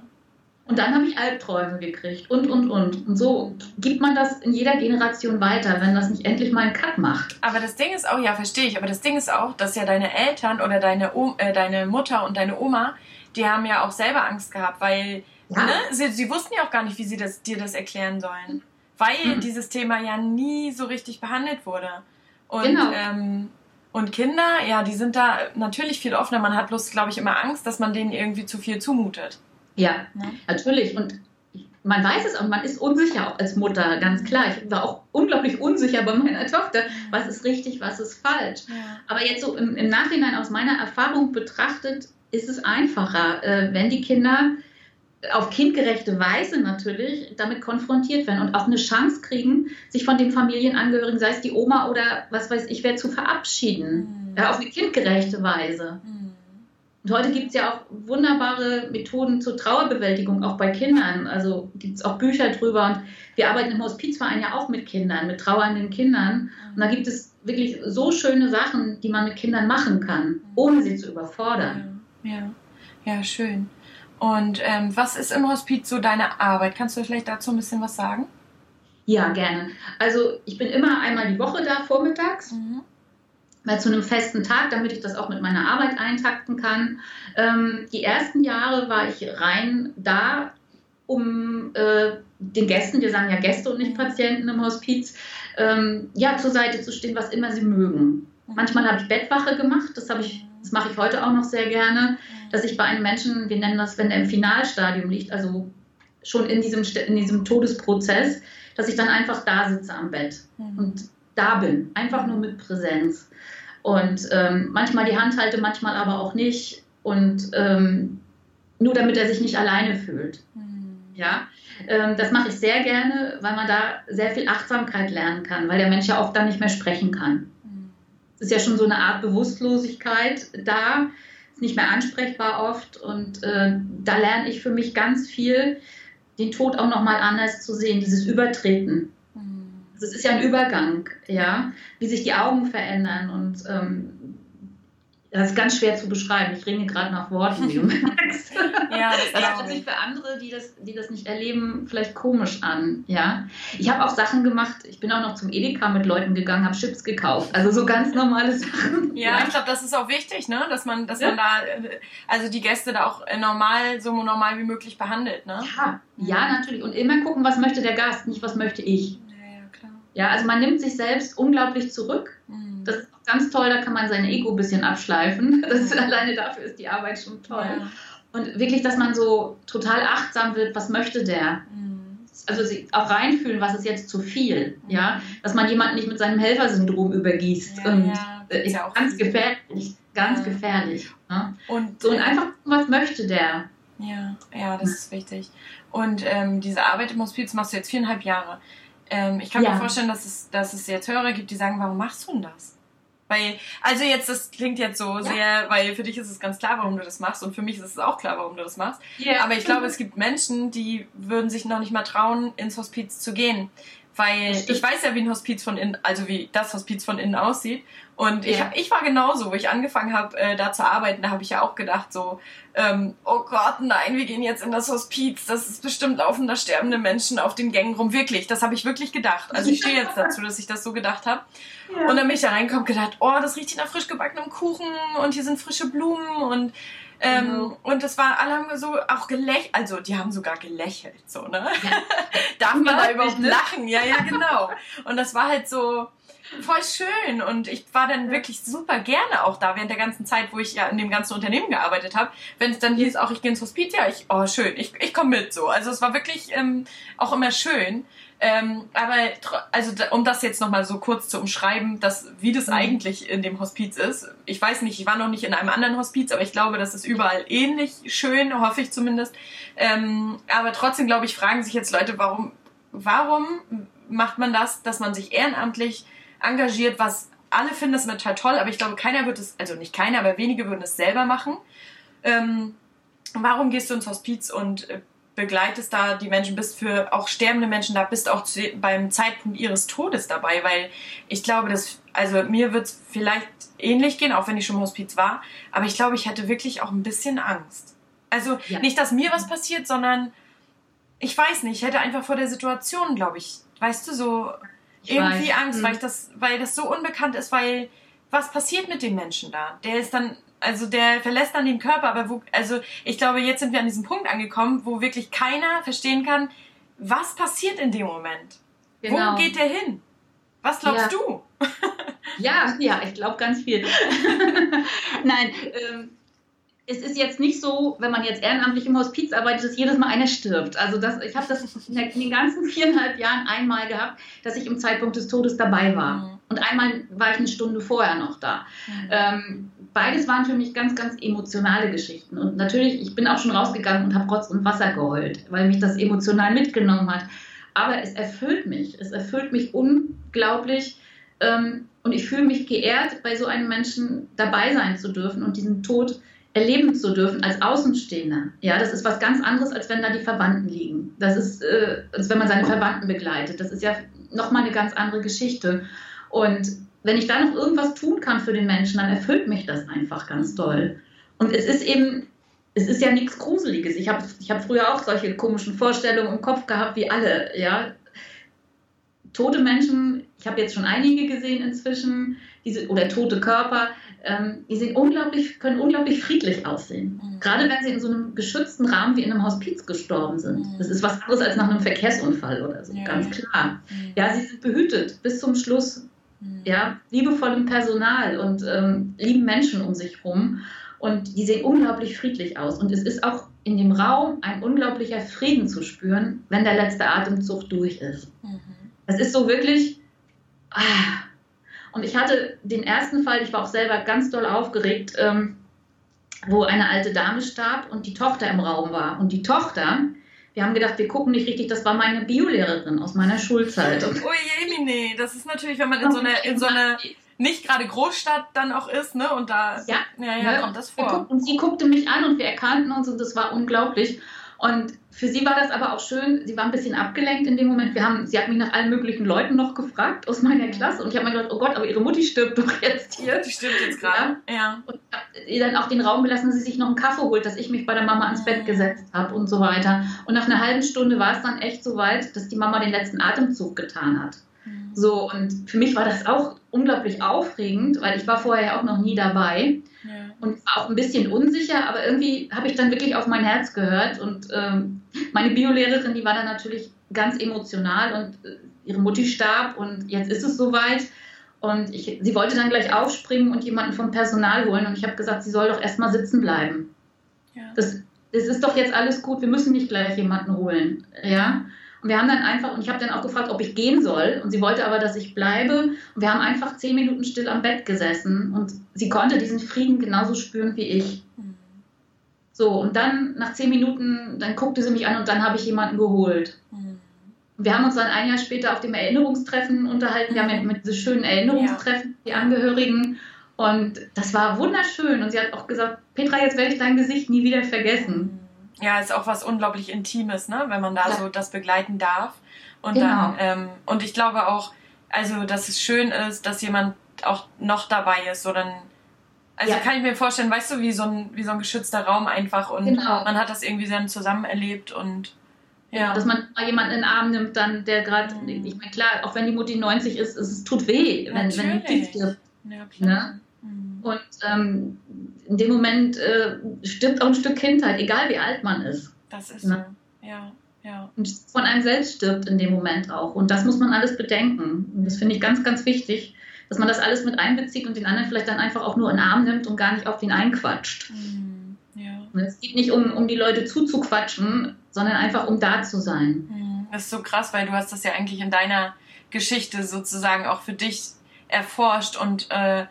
Und dann habe ich Albträume gekriegt und, und, und. Und so gibt man das in jeder Generation weiter, wenn das nicht endlich mal einen Cut macht. Aber das Ding ist auch, ja, verstehe ich, aber das Ding ist auch, dass ja deine Eltern oder deine, o äh, deine Mutter und deine Oma, die haben ja auch selber Angst gehabt, weil ja. ne, sie, sie wussten ja auch gar nicht, wie sie das, dir das erklären sollen. Weil mhm. dieses Thema ja nie so richtig behandelt wurde. Und, genau. Ähm, und Kinder, ja, die sind da natürlich viel offener. Man hat bloß, glaube ich, immer Angst, dass man denen irgendwie zu viel zumutet. Ja, ne? natürlich. Und man weiß es auch, man ist unsicher auch als Mutter, ganz klar. Ich war auch unglaublich unsicher bei meiner [LAUGHS] Tochter, was ist richtig, was ist falsch. Ja. Aber jetzt so im, im, Nachhinein aus meiner Erfahrung betrachtet, ist es einfacher, äh, wenn die Kinder auf kindgerechte Weise natürlich damit konfrontiert werden und auch eine Chance kriegen, sich von den Familienangehörigen, sei es die Oma oder was weiß ich, wer zu verabschieden. Mhm. Ja, auf eine kindgerechte Weise. Mhm. Und heute gibt es ja auch wunderbare Methoden zur Trauerbewältigung, auch bei Kindern. Also gibt es auch Bücher drüber. Und wir arbeiten im Hospizverein ja auch mit Kindern, mit trauernden Kindern. Und da gibt es wirklich so schöne Sachen, die man mit Kindern machen kann, ohne sie zu überfordern. Ja, ja, schön. Und ähm, was ist im Hospiz so deine Arbeit? Kannst du vielleicht dazu ein bisschen was sagen? Ja, gerne. Also ich bin immer einmal die Woche da vormittags. Mhm mal zu einem festen Tag, damit ich das auch mit meiner Arbeit eintakten kann. Ähm, die ersten Jahre war ich rein da, um äh, den Gästen, wir sagen ja Gäste und nicht Patienten im Hospiz, ähm, ja, zur Seite zu stehen, was immer sie mögen. Manchmal habe ich Bettwache gemacht, das habe ich, das mache ich heute auch noch sehr gerne, dass ich bei einem Menschen, wir nennen das, wenn er im Finalstadium liegt, also schon in diesem, in diesem Todesprozess, dass ich dann einfach da sitze am Bett mhm. und da bin, einfach nur mit Präsenz und ähm, manchmal die Hand halte, manchmal aber auch nicht und ähm, nur damit er sich nicht alleine fühlt. Mhm. Ja, ähm, das mache ich sehr gerne, weil man da sehr viel Achtsamkeit lernen kann, weil der Mensch ja oft dann nicht mehr sprechen kann. Mhm. Es ist ja schon so eine Art Bewusstlosigkeit da, ist nicht mehr ansprechbar oft und äh, da lerne ich für mich ganz viel, den Tod auch nochmal anders zu sehen, dieses Übertreten es ist ja ein Übergang, ja, wie sich die Augen verändern und ähm, das ist ganz schwer zu beschreiben. Ich ringe gerade nach Worten, wie du [LAUGHS] merkst. ja, das, das hört sich für andere, die das, die das nicht erleben, vielleicht komisch an. Ja, ich habe auch Sachen gemacht. Ich bin auch noch zum Edeka mit Leuten gegangen, habe Chips gekauft. Also so ganz normale [LAUGHS] Sachen. Ja, ja. ich glaube, das ist auch wichtig, ne? dass man, dass ja. man da, also die Gäste da auch normal, so normal wie möglich behandelt. Ne? Ja, ja, natürlich. Und immer gucken, was möchte der Gast, nicht was möchte ich. Ja, also man nimmt sich selbst unglaublich zurück. Mhm. Das ist ganz toll, da kann man sein Ego ein bisschen abschleifen. [LAUGHS] Das ist, alleine dafür ist die Arbeit schon toll. Ja. Und wirklich, dass man so total achtsam wird, was möchte der? Mhm. Also auch reinfühlen, was ist jetzt zu viel, mhm. ja? Dass man jemanden nicht mit seinem Helfersyndrom übergießt. Ja, und ja. Ist, ja ganz gefährlich, ganz gefährlich. Ne? Und, so, und einfach, was möchte der? Ja, ja, das ist wichtig. Und ähm, diese Arbeit im Hospiz machst du jetzt viereinhalb Jahre. Ähm, ich kann mir vorstellen, dass es, dass es jetzt Hörer gibt, die sagen, warum machst du denn das? Weil, also jetzt, das klingt jetzt so ja. sehr, weil für dich ist es ganz klar, warum du das machst und für mich ist es auch klar, warum du das machst. Yeah. Aber ich glaube, [LAUGHS] es gibt Menschen, die würden sich noch nicht mal trauen, ins Hospiz zu gehen. Weil ich weiß ja, wie ein Hospiz von innen, also wie das Hospiz von innen aussieht. Und ich, ich war genauso, wo ich angefangen habe, äh, da zu arbeiten, da habe ich ja auch gedacht, so, ähm, oh Gott, nein, wir gehen jetzt in das Hospiz, das ist bestimmt laufen da sterbende Menschen auf den Gängen rum. Wirklich, das habe ich wirklich gedacht. Also ich stehe jetzt [LAUGHS] dazu, dass ich das so gedacht habe. Ja. Und dann bin ich da reingekommen gedacht, oh, das riecht nach frisch gebackenem Kuchen und hier sind frische Blumen und ähm, genau. Und das war, alle haben so auch gelächelt, also die haben sogar gelächelt, so, ne? Ja. [LAUGHS] Darf man da überhaupt ne? lachen? Ja, ja, genau. Und das war halt so, voll schön und ich war dann wirklich super gerne auch da während der ganzen Zeit, wo ich ja in dem ganzen Unternehmen gearbeitet habe. Wenn es dann hieß, auch ich gehe ins Hospiz, ja, ich, oh schön, ich, ich komme mit so. Also es war wirklich ähm, auch immer schön. Ähm, aber also um das jetzt nochmal so kurz zu umschreiben, dass, wie das mhm. eigentlich in dem Hospiz ist. Ich weiß nicht, ich war noch nicht in einem anderen Hospiz, aber ich glaube, das ist überall ähnlich schön, hoffe ich zumindest. Ähm, aber trotzdem, glaube ich, fragen sich jetzt Leute, warum, warum macht man das, dass man sich ehrenamtlich engagiert, was alle finden das total toll, aber ich glaube, keiner wird es, also nicht keiner, aber wenige würden es selber machen. Ähm, warum gehst du ins Hospiz und äh, begleitest da die Menschen, bist für auch sterbende Menschen da, bist auch zu, beim Zeitpunkt ihres Todes dabei, weil ich glaube, dass, also mir wird es vielleicht ähnlich gehen, auch wenn ich schon im Hospiz war, aber ich glaube, ich hatte wirklich auch ein bisschen Angst. Also ja. nicht, dass mir was passiert, sondern ich weiß nicht, ich hätte einfach vor der Situation, glaube ich, weißt du, so ich irgendwie weiß. Angst, mhm. weil ich das, weil das so unbekannt ist, weil was passiert mit dem Menschen da? Der ist dann, also der verlässt dann den Körper, aber wo, also ich glaube, jetzt sind wir an diesem Punkt angekommen, wo wirklich keiner verstehen kann, was passiert in dem Moment? Genau. Wo geht der hin? Was glaubst ja. du? ja, [LAUGHS] ja, ich glaube ganz viel. [LAUGHS] [LAUGHS] Nein, ähm, es ist jetzt nicht so, wenn man jetzt ehrenamtlich im Hospiz arbeitet, dass jedes Mal einer stirbt. Also das, ich habe das in den ganzen [LAUGHS] viereinhalb Jahren einmal gehabt, dass ich im Zeitpunkt des Todes dabei war. Mhm. Und einmal war ich eine Stunde vorher noch da. Mhm. Ähm, beides waren für mich ganz, ganz emotionale Geschichten. Und natürlich, ich bin auch schon rausgegangen und habe Rotz und Wasser geheult, weil mich das emotional mitgenommen hat. Aber es erfüllt mich. Es erfüllt mich unglaublich. Ähm, und ich fühle mich geehrt, bei so einem Menschen dabei sein zu dürfen und diesen Tod erleben zu dürfen als Außenstehender. Ja, das ist was ganz anderes, als wenn da die Verwandten liegen. Das ist, äh, als wenn man seine Verwandten begleitet. Das ist ja nochmal eine ganz andere Geschichte. Und wenn ich da noch irgendwas tun kann für den Menschen, dann erfüllt mich das einfach ganz toll. Und es ist eben, es ist ja nichts Gruseliges. Ich habe ich hab früher auch solche komischen Vorstellungen im Kopf gehabt, wie alle, ja. Tote Menschen, ich habe jetzt schon einige gesehen inzwischen, diese, oder tote Körper, ähm, die sind unglaublich, können unglaublich friedlich aussehen. Mhm. Gerade wenn sie in so einem geschützten Rahmen wie in einem Hospiz gestorben sind. Mhm. Das ist was anderes als nach einem Verkehrsunfall oder so, ja. ganz klar. Mhm. Ja, sie sind behütet bis zum Schluss. Mhm. Ja, liebevollem Personal und ähm, lieben Menschen um sich herum. Und die sehen unglaublich friedlich aus. Und es ist auch in dem Raum ein unglaublicher Frieden zu spüren, wenn der letzte Atemzug durch ist. Mhm. Es ist so wirklich, ah, und ich hatte den ersten Fall, ich war auch selber ganz doll aufgeregt, ähm, wo eine alte Dame starb und die Tochter im Raum war. Und die Tochter, wir haben gedacht, wir gucken nicht richtig, das war meine Biolehrerin aus meiner Schulzeit. Und [LAUGHS] oh je, nee, das ist natürlich, wenn man in so einer, in so einer nicht gerade Großstadt dann auch ist, ne? Und da ja, ja, ja, kommt das vor. Und sie guckte mich an und wir erkannten uns und das war unglaublich. Und für sie war das aber auch schön, sie war ein bisschen abgelenkt in dem Moment. Wir haben, sie hat mich nach allen möglichen Leuten noch gefragt aus meiner Klasse und ich habe mir gedacht, oh Gott, aber ihre Mutti stirbt doch jetzt hier. Die stirbt jetzt gerade. Ja. ja. Und ich habe ihr dann auch den Raum gelassen, dass sie sich noch einen Kaffee holt, dass ich mich bei der Mama ans Bett gesetzt habe und so weiter. Und nach einer halben Stunde war es dann echt so weit, dass die Mama den letzten Atemzug getan hat. Mhm. So, und für mich war das auch unglaublich aufregend, weil ich war vorher ja auch noch nie dabei. Ja. Und auch ein bisschen unsicher, aber irgendwie habe ich dann wirklich auf mein Herz gehört. Und ähm, meine Biolehrerin, die war dann natürlich ganz emotional und äh, ihre Mutti starb und jetzt ist es soweit. Und ich, sie wollte dann gleich aufspringen und jemanden vom Personal holen. Und ich habe gesagt, sie soll doch erstmal sitzen bleiben. Ja. Das, das ist doch jetzt alles gut, wir müssen nicht gleich jemanden holen. Ja. Und wir haben dann einfach, und ich habe dann auch gefragt, ob ich gehen soll. Und sie wollte aber, dass ich bleibe. Und wir haben einfach zehn Minuten still am Bett gesessen. Und sie konnte diesen Frieden genauso spüren wie ich. So, und dann nach zehn Minuten, dann guckte sie mich an und dann habe ich jemanden geholt. Und wir haben uns dann ein Jahr später auf dem Erinnerungstreffen unterhalten. Wir haben ja mit diesen schönen Erinnerungstreffen die Angehörigen. Und das war wunderschön. Und sie hat auch gesagt, Petra, jetzt werde ich dein Gesicht nie wieder vergessen. Ja, ist auch was unglaublich Intimes, ne? wenn man da ja. so das begleiten darf. Und genau. dann, ähm, und ich glaube auch, also, dass es schön ist, dass jemand auch noch dabei ist, so dann, also ja. kann ich mir vorstellen, weißt du, wie so ein, wie so ein geschützter Raum einfach und genau. man hat das irgendwie dann zusammen erlebt und ja. Dass man mal jemanden in den Arm nimmt, dann der gerade, mhm. ich meine, klar, auch wenn die Mutti 90 ist, es, es tut weh, wenn, wenn die stirbt. Ja, klar. Ne? Und ähm, in dem Moment äh, stirbt auch ein Stück Kindheit, egal wie alt man ist. Das ist ne? so, ja. Ja. Und von einem selbst stirbt in dem Moment auch. Und das muss man alles bedenken. Und das finde ich ganz, ganz wichtig, dass man das alles mit einbezieht und den anderen vielleicht dann einfach auch nur in den Arm nimmt und gar nicht auf ihn einquatscht. Mhm. Ja. Und es geht nicht um, um die Leute zuzuquatschen, sondern einfach um da zu sein. Mhm. Das ist so krass, weil du hast das ja eigentlich in deiner Geschichte sozusagen auch für dich erforscht und äh,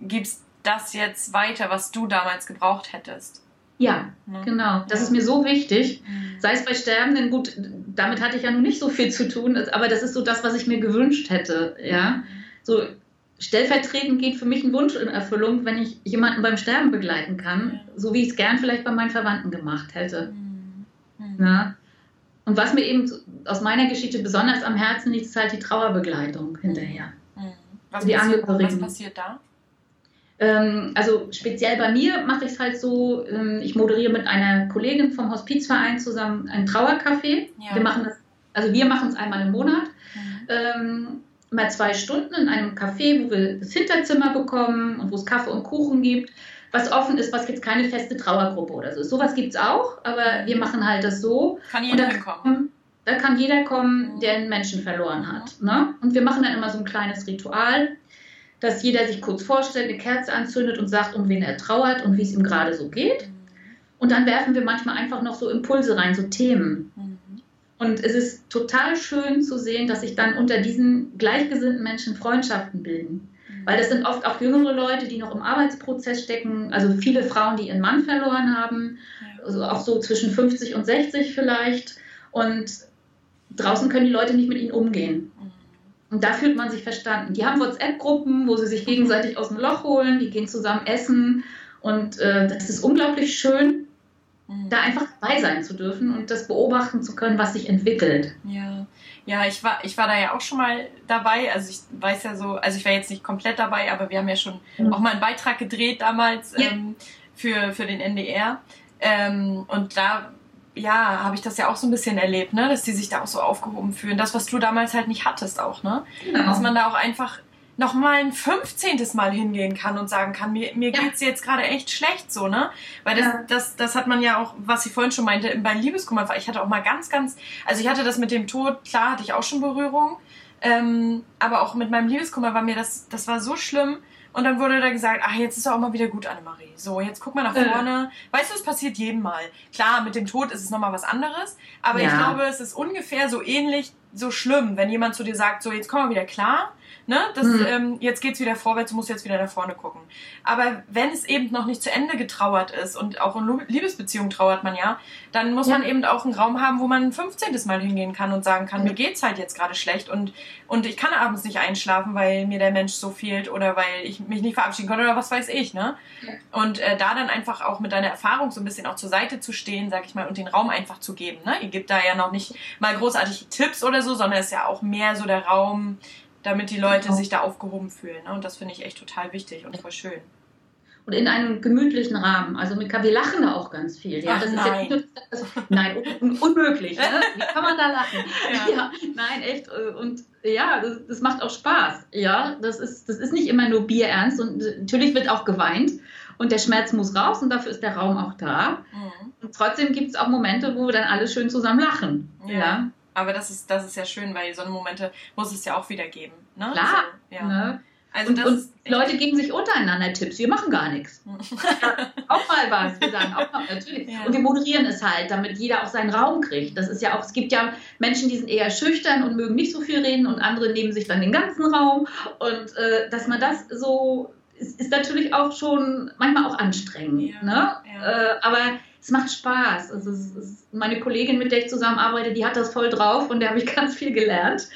gibst das jetzt weiter, was du damals gebraucht hättest. Ja, ne? genau. Das ja. ist mir so wichtig. Mhm. Sei es bei Sterbenden, gut, damit hatte ich ja nun nicht so viel zu tun, aber das ist so das, was ich mir gewünscht hätte. Ja, mhm. so stellvertretend geht für mich ein Wunsch in Erfüllung, wenn ich jemanden beim Sterben begleiten kann, ja. so wie ich es gern vielleicht bei meinen Verwandten gemacht hätte. Mhm. mhm. Ja. Und was mir eben aus meiner Geschichte besonders am Herzen liegt, ist halt die Trauerbegleitung hinterher. Mhm. Was, die passiert, was passiert da? Ähm, also speziell bei mir mache ich es halt so, ähm, ich moderiere mit einer Kollegin vom Hospizverein zusammen ein Trauercafé. Ja. Wir machen das, also wir machen es einmal im Monat. Mhm. Mal zwei Stunden in einem Café, wo wir das Hinterzimmer bekommen und wo es Kaffee und Kuchen gibt, was offen ist, was jetzt keine feste Trauergruppe oder so. Sowas gibt es auch, aber wir machen halt das so. Kann jeder da, kommen? Da kann jeder kommen, der einen Menschen verloren hat. Ne? Und wir machen dann immer so ein kleines Ritual dass jeder sich kurz vorstellt, eine Kerze anzündet und sagt, um wen er trauert und wie es ihm gerade so geht. Und dann werfen wir manchmal einfach noch so Impulse rein, so Themen. Und es ist total schön zu sehen, dass sich dann unter diesen gleichgesinnten Menschen Freundschaften bilden. Weil das sind oft auch jüngere Leute, die noch im Arbeitsprozess stecken, also viele Frauen, die ihren Mann verloren haben, also auch so zwischen 50 und 60 vielleicht. Und draußen können die Leute nicht mit ihnen umgehen. Und da fühlt man sich verstanden. Die haben WhatsApp-Gruppen, wo sie sich gegenseitig aus dem Loch holen, die gehen zusammen essen. Und äh, das ist unglaublich schön, mhm. da einfach dabei sein zu dürfen und das beobachten zu können, was sich entwickelt. Ja, ja ich, war, ich war da ja auch schon mal dabei. Also ich weiß ja so, also ich war jetzt nicht komplett dabei, aber wir haben ja schon mhm. auch mal einen Beitrag gedreht damals ja. ähm, für, für den NDR. Ähm, und da ja, habe ich das ja auch so ein bisschen erlebt, ne? dass die sich da auch so aufgehoben fühlen. Das, was du damals halt nicht hattest auch, ne? Genau. Dass man da auch einfach noch mal ein 15. Mal hingehen kann und sagen kann, mir, mir ja. geht's jetzt gerade echt schlecht so, ne? Weil das, ja. das, das hat man ja auch, was ich vorhin schon meinte, bei Liebeskummer, ich hatte auch mal ganz, ganz, also ich hatte das mit dem Tod, klar hatte ich auch schon Berührung, ähm, aber auch mit meinem Liebeskummer war mir das, das war so schlimm, und dann wurde da gesagt, ach, jetzt ist er auch mal wieder gut, Annemarie. So, jetzt guck mal nach vorne. Äh. Weißt du, es passiert jedem Mal. Klar, mit dem Tod ist es nochmal was anderes. Aber ja. ich glaube, es ist ungefähr so ähnlich, so schlimm, wenn jemand zu dir sagt, so, jetzt komm mal wieder klar. Ne? Das, mhm. ähm, jetzt geht's wieder vorwärts, du musst jetzt wieder nach vorne gucken. Aber wenn es eben noch nicht zu Ende getrauert ist und auch in Liebesbeziehungen trauert man ja, dann muss ja. man eben auch einen Raum haben, wo man ein 15. Mal hingehen kann und sagen kann, ja. mir geht's halt jetzt gerade schlecht und, und ich kann abends nicht einschlafen, weil mir der Mensch so fehlt oder weil ich mich nicht verabschieden konnte oder was weiß ich, ne? Ja. Und äh, da dann einfach auch mit deiner Erfahrung so ein bisschen auch zur Seite zu stehen, sag ich mal, und den Raum einfach zu geben, ne? Ihr gebt da ja noch nicht mal großartig Tipps oder so, sondern es ist ja auch mehr so der Raum, damit die Leute genau. sich da aufgehoben fühlen, ne? Und das finde ich echt total wichtig und voll schön und in einem gemütlichen Rahmen. Also mit wir lachen da auch ganz viel. Ja, Ach, das nein. ist ja, das, nein, un, unmöglich. Ne? [LAUGHS] Wie kann man da lachen? Ja. ja nein, echt. Und ja, das, das, macht auch Spaß. Ja, das ist, das ist nicht immer nur Bierernst und natürlich wird auch geweint und der Schmerz muss raus und dafür ist der Raum auch da. Mhm. Und trotzdem gibt es auch Momente, wo wir dann alle schön zusammen lachen. Ja. ja. Aber das ist, das ist ja schön, weil so eine Momente muss es ja auch wieder geben. Ne? Klar. So, ja. ne? Also und, und Leute geben sich untereinander Tipps. Wir machen gar nichts. [LAUGHS] auch mal was. Wir sagen auch mal, natürlich. Ja. Und wir moderieren es halt, damit jeder auch seinen Raum kriegt. Das ist ja auch, es gibt ja Menschen, die sind eher schüchtern und mögen nicht so viel reden und andere nehmen sich dann den ganzen Raum. Und äh, dass man das so, ist, ist, natürlich auch schon manchmal auch anstrengend. Ja. Ne? Ja. Äh, aber es macht Spaß. Also meine Kollegin, mit der ich zusammenarbeite, die hat das voll drauf und der habe ich [LAUGHS] ganz viel gelernt.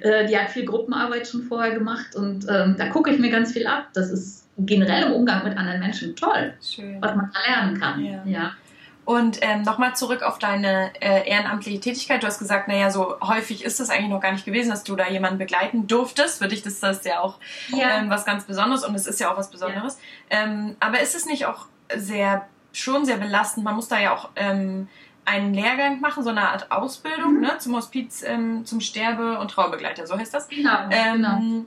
Äh, die hat viel Gruppenarbeit schon vorher gemacht und ähm, da gucke ich mir ganz viel ab. Das ist generell im Umgang mit anderen Menschen toll, Schön. was man da lernen kann. Ja. ja. Und ähm, nochmal zurück auf deine äh, ehrenamtliche Tätigkeit. Du hast gesagt, naja, so häufig ist es eigentlich noch gar nicht gewesen, dass du da jemanden begleiten durftest. Für dich ist das ja auch ja. Ähm, was ganz Besonderes und es ist ja auch was Besonderes. Ja. Ähm, aber ist es nicht auch sehr schon sehr belastend. Man muss da ja auch ähm, einen Lehrgang machen, so eine Art Ausbildung mhm. ne, zum Hospiz, ähm, zum Sterbe- und Traubegleiter, so heißt das. Genau, ähm, genau.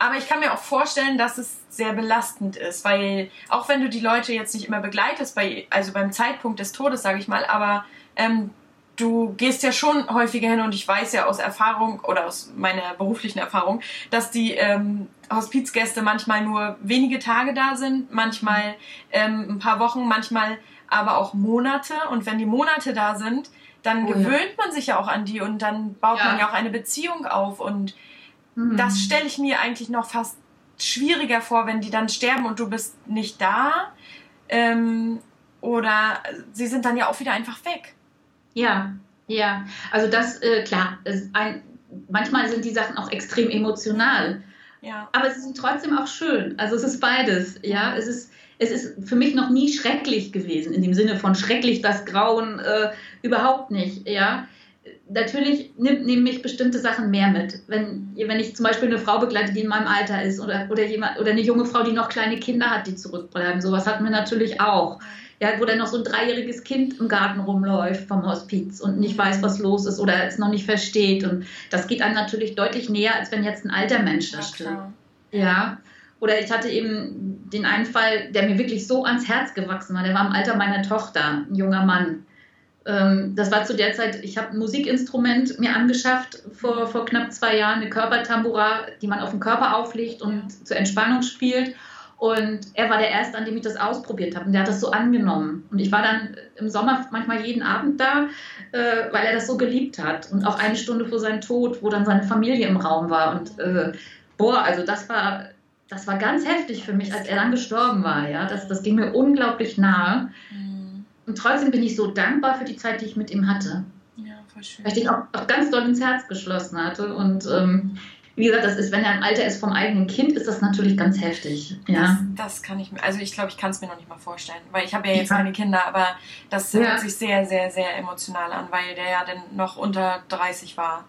Aber ich kann mir auch vorstellen, dass es sehr belastend ist, weil auch wenn du die Leute jetzt nicht immer begleitest, bei, also beim Zeitpunkt des Todes, sage ich mal, aber ähm, du gehst ja schon häufiger hin und ich weiß ja aus Erfahrung oder aus meiner beruflichen Erfahrung, dass die ähm, Hospizgäste manchmal nur wenige Tage da sind, manchmal ähm, ein paar Wochen, manchmal aber auch Monate. Und wenn die Monate da sind, dann oh, gewöhnt ja. man sich ja auch an die und dann baut ja. man ja auch eine Beziehung auf. Und mhm. das stelle ich mir eigentlich noch fast schwieriger vor, wenn die dann sterben und du bist nicht da. Ähm, oder sie sind dann ja auch wieder einfach weg. Ja, ja. Also das, äh, klar, ein, manchmal sind die Sachen auch extrem emotional. Ja. Aber sie sind trotzdem auch schön. Also es ist beides. Ja, es ist, es ist für mich noch nie schrecklich gewesen, in dem Sinne von schrecklich das Grauen äh, überhaupt nicht. Ja, natürlich nimmt, nehmen mich bestimmte Sachen mehr mit. Wenn, wenn ich zum Beispiel eine Frau begleite, die in meinem Alter ist oder, oder, jemand, oder eine junge Frau, die noch kleine Kinder hat, die zurückbleiben. Sowas hatten wir natürlich auch ja, wo dann noch so ein dreijähriges Kind im Garten rumläuft vom Hospiz und nicht weiß, was los ist oder es noch nicht versteht. Und das geht einem natürlich deutlich näher, als wenn jetzt ein alter Mensch da steht. Ja. Oder ich hatte eben den einen Fall, der mir wirklich so ans Herz gewachsen war. Der war im Alter meiner Tochter, ein junger Mann. Ähm, das war zu der Zeit, ich habe ein Musikinstrument mir angeschafft vor, vor knapp zwei Jahren, eine Körpertambura, die man auf den Körper auflegt und zur Entspannung spielt. Und er war der Erste, an dem ich das ausprobiert habe. Und der hat das so angenommen. Und ich war dann im Sommer manchmal jeden Abend da, äh, weil er das so geliebt hat. Und auch eine Stunde vor seinem Tod, wo dann seine Familie im Raum war. Und äh, boah, also das war, das war ganz heftig für mich, als er dann gestorben war. Ja, das, das ging mir unglaublich nahe. Mhm. Und trotzdem bin ich so dankbar für die Zeit, die ich mit ihm hatte. Ja, voll schön. Weil ich den auch, auch ganz doll ins Herz geschlossen hatte. Und ähm, wie gesagt, das ist, wenn er im Alter ist vom eigenen Kind, ist das natürlich ganz heftig. Ja. Das, das kann ich mir, also ich glaube, ich kann es mir noch nicht mal vorstellen, weil ich habe ja jetzt ja. keine Kinder, aber das ja. hört sich sehr, sehr, sehr emotional an, weil der ja dann noch unter 30 war.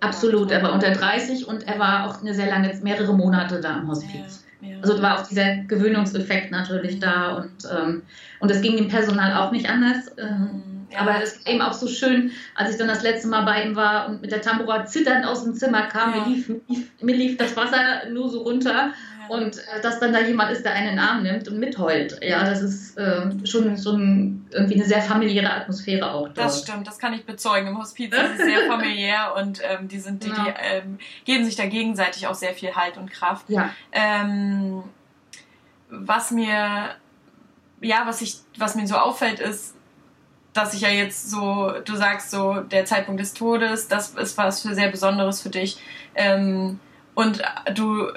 Absolut, er war unter 30 und er war auch eine sehr lange, mehrere Monate da im Hospiz. Ja. Also war auch dieser Gewöhnungseffekt natürlich da und, ähm, und das ging dem Personal auch nicht anders. Ähm, mhm ja. Aber es war eben auch so schön, als ich dann das letzte Mal bei ihm war und mit der Tambura zitternd aus dem Zimmer kam, ja. mir, lief, mir, lief, mir, lief, das Wasser nur so runter. Ja. Und äh, dass dann da jemand ist, der einen in den Arm nimmt und mitheult. Ja, das ist äh, schon, schon irgendwie eine sehr familiäre Atmosphäre auch dort. Das stimmt, das kann ich bezeugen. Im Hospiz [LAUGHS] ist es sehr familiär und ähm, die sind, die, die ähm, geben sich da gegenseitig auch sehr viel Halt und Kraft. Ja. Ähm, was mir ja, was ich, was mir so auffällt, ist, dass ich ja jetzt so, du sagst so, der Zeitpunkt des Todes, das ist was für sehr Besonderes für dich. Ähm, und du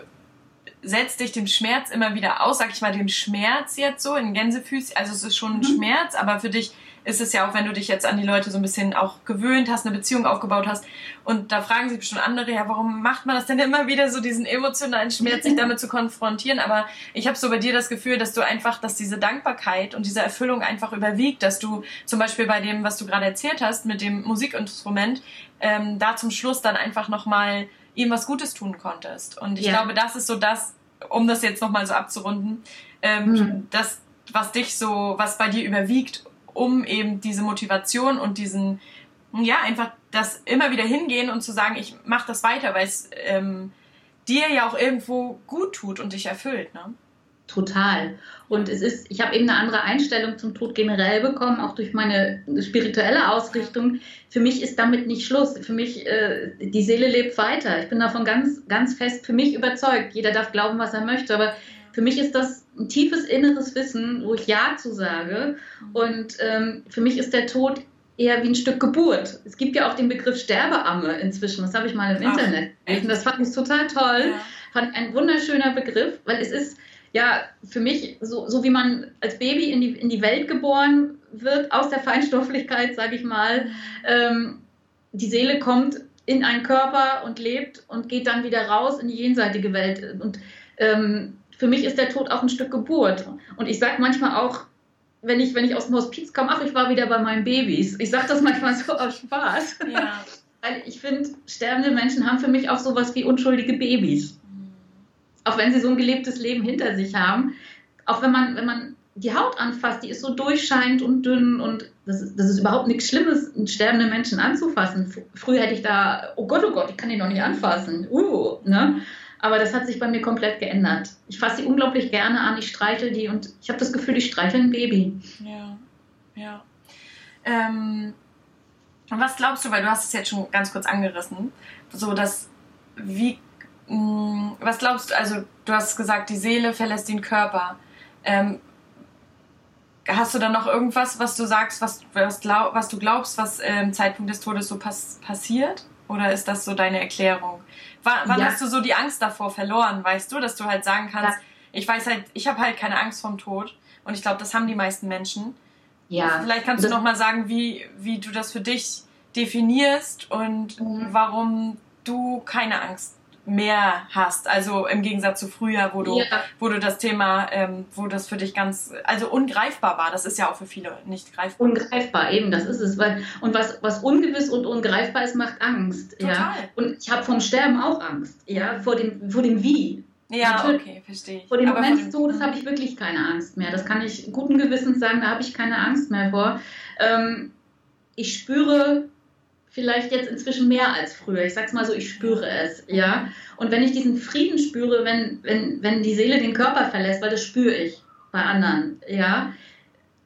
setzt dich dem Schmerz immer wieder aus, sag ich mal, dem Schmerz jetzt so in Gänsefüßchen. Also es ist schon ein mhm. Schmerz, aber für dich ist es ja auch, wenn du dich jetzt an die Leute so ein bisschen auch gewöhnt hast, eine Beziehung aufgebaut hast. Und da fragen sich bestimmt andere, ja, warum macht man das denn immer wieder so, diesen emotionalen Schmerz, sich [LAUGHS] damit zu konfrontieren? Aber ich habe so bei dir das Gefühl, dass du einfach, dass diese Dankbarkeit und diese Erfüllung einfach überwiegt, dass du zum Beispiel bei dem, was du gerade erzählt hast, mit dem Musikinstrument, ähm, da zum Schluss dann einfach nochmal ihm was Gutes tun konntest. Und ich ja. glaube, das ist so das, um das jetzt nochmal so abzurunden, ähm, mhm. das, was dich so, was bei dir überwiegt, um eben diese Motivation und diesen, ja, einfach das immer wieder hingehen und zu sagen, ich mache das weiter, weil es ähm, dir ja auch irgendwo gut tut und dich erfüllt, ne? Total. Und es ist, ich habe eben eine andere Einstellung zum Tod generell bekommen, auch durch meine spirituelle Ausrichtung. Für mich ist damit nicht Schluss. Für mich, äh, die Seele lebt weiter. Ich bin davon ganz, ganz fest für mich überzeugt. Jeder darf glauben, was er möchte, aber für mich ist das ein tiefes inneres Wissen, wo ich Ja zu sage. Und ähm, für mich ist der Tod eher wie ein Stück Geburt. Es gibt ja auch den Begriff Sterbeamme inzwischen. Das habe ich mal im Ach, Internet gelesen. Das fand ich total toll. Ja. Fand ein wunderschöner Begriff, weil es ist ja für mich so, so wie man als Baby in die, in die Welt geboren wird, aus der Feinstofflichkeit, sage ich mal. Ähm, die Seele kommt in einen Körper und lebt und geht dann wieder raus in die jenseitige Welt. Und ähm, für mich ist der Tod auch ein Stück Geburt. Und ich sage manchmal auch, wenn ich, wenn ich aus dem Hospiz komme, ach, ich war wieder bei meinen Babys. Ich sage das manchmal so aus Spaß. Ja. [LAUGHS] Weil ich finde, sterbende Menschen haben für mich auch sowas wie unschuldige Babys. Mhm. Auch wenn sie so ein gelebtes Leben hinter sich haben. Auch wenn man, wenn man die Haut anfasst, die ist so durchscheinend und dünn und das ist, das ist überhaupt nichts Schlimmes, einen sterbenden Menschen anzufassen. Früher hätte ich da, oh Gott, oh Gott, ich kann den noch nicht anfassen. Uh, ne? Aber das hat sich bei mir komplett geändert. Ich fasse sie unglaublich gerne an, ich streichel die und ich habe das Gefühl, ich streichel ein Baby. Ja, ja. Ähm, was glaubst du, weil du hast es jetzt schon ganz kurz angerissen, so dass, wie, mh, mm, was glaubst du, also du hast gesagt, die Seele verlässt den Körper. Ähm, hast du dann noch irgendwas, was du sagst, was, was, glaub, was du glaubst, was im ähm, Zeitpunkt des Todes so pass passiert? Oder ist das so deine Erklärung? Wann, wann ja. hast du so die Angst davor verloren, weißt du, dass du halt sagen kannst, ja. ich weiß halt, ich habe halt keine Angst vom Tod. Und ich glaube, das haben die meisten Menschen. Ja. Vielleicht kannst das du noch mal sagen, wie, wie du das für dich definierst und mhm. warum du keine Angst mehr hast. Also im Gegensatz zu früher, wo du, ja. wo du das Thema, ähm, wo das für dich ganz, also ungreifbar war. Das ist ja auch für viele nicht greifbar. Ungreifbar, eben, das ist es. Weil, und was, was ungewiss und ungreifbar ist, macht Angst. Total. Ja? Und ich habe vom Sterben auch Angst, ja, vor dem, vor dem Wie. Ja, Natürlich. okay, verstehe ich. Vor dem Aber Moment des Todes habe ich wirklich keine Angst mehr. Das kann ich guten Gewissens sagen, da habe ich keine Angst mehr vor. Ähm, ich spüre vielleicht jetzt inzwischen mehr als früher. Ich sag's mal so, ich spüre es, ja. Und wenn ich diesen Frieden spüre, wenn, wenn, wenn die Seele den Körper verlässt, weil das spüre ich bei anderen, ja,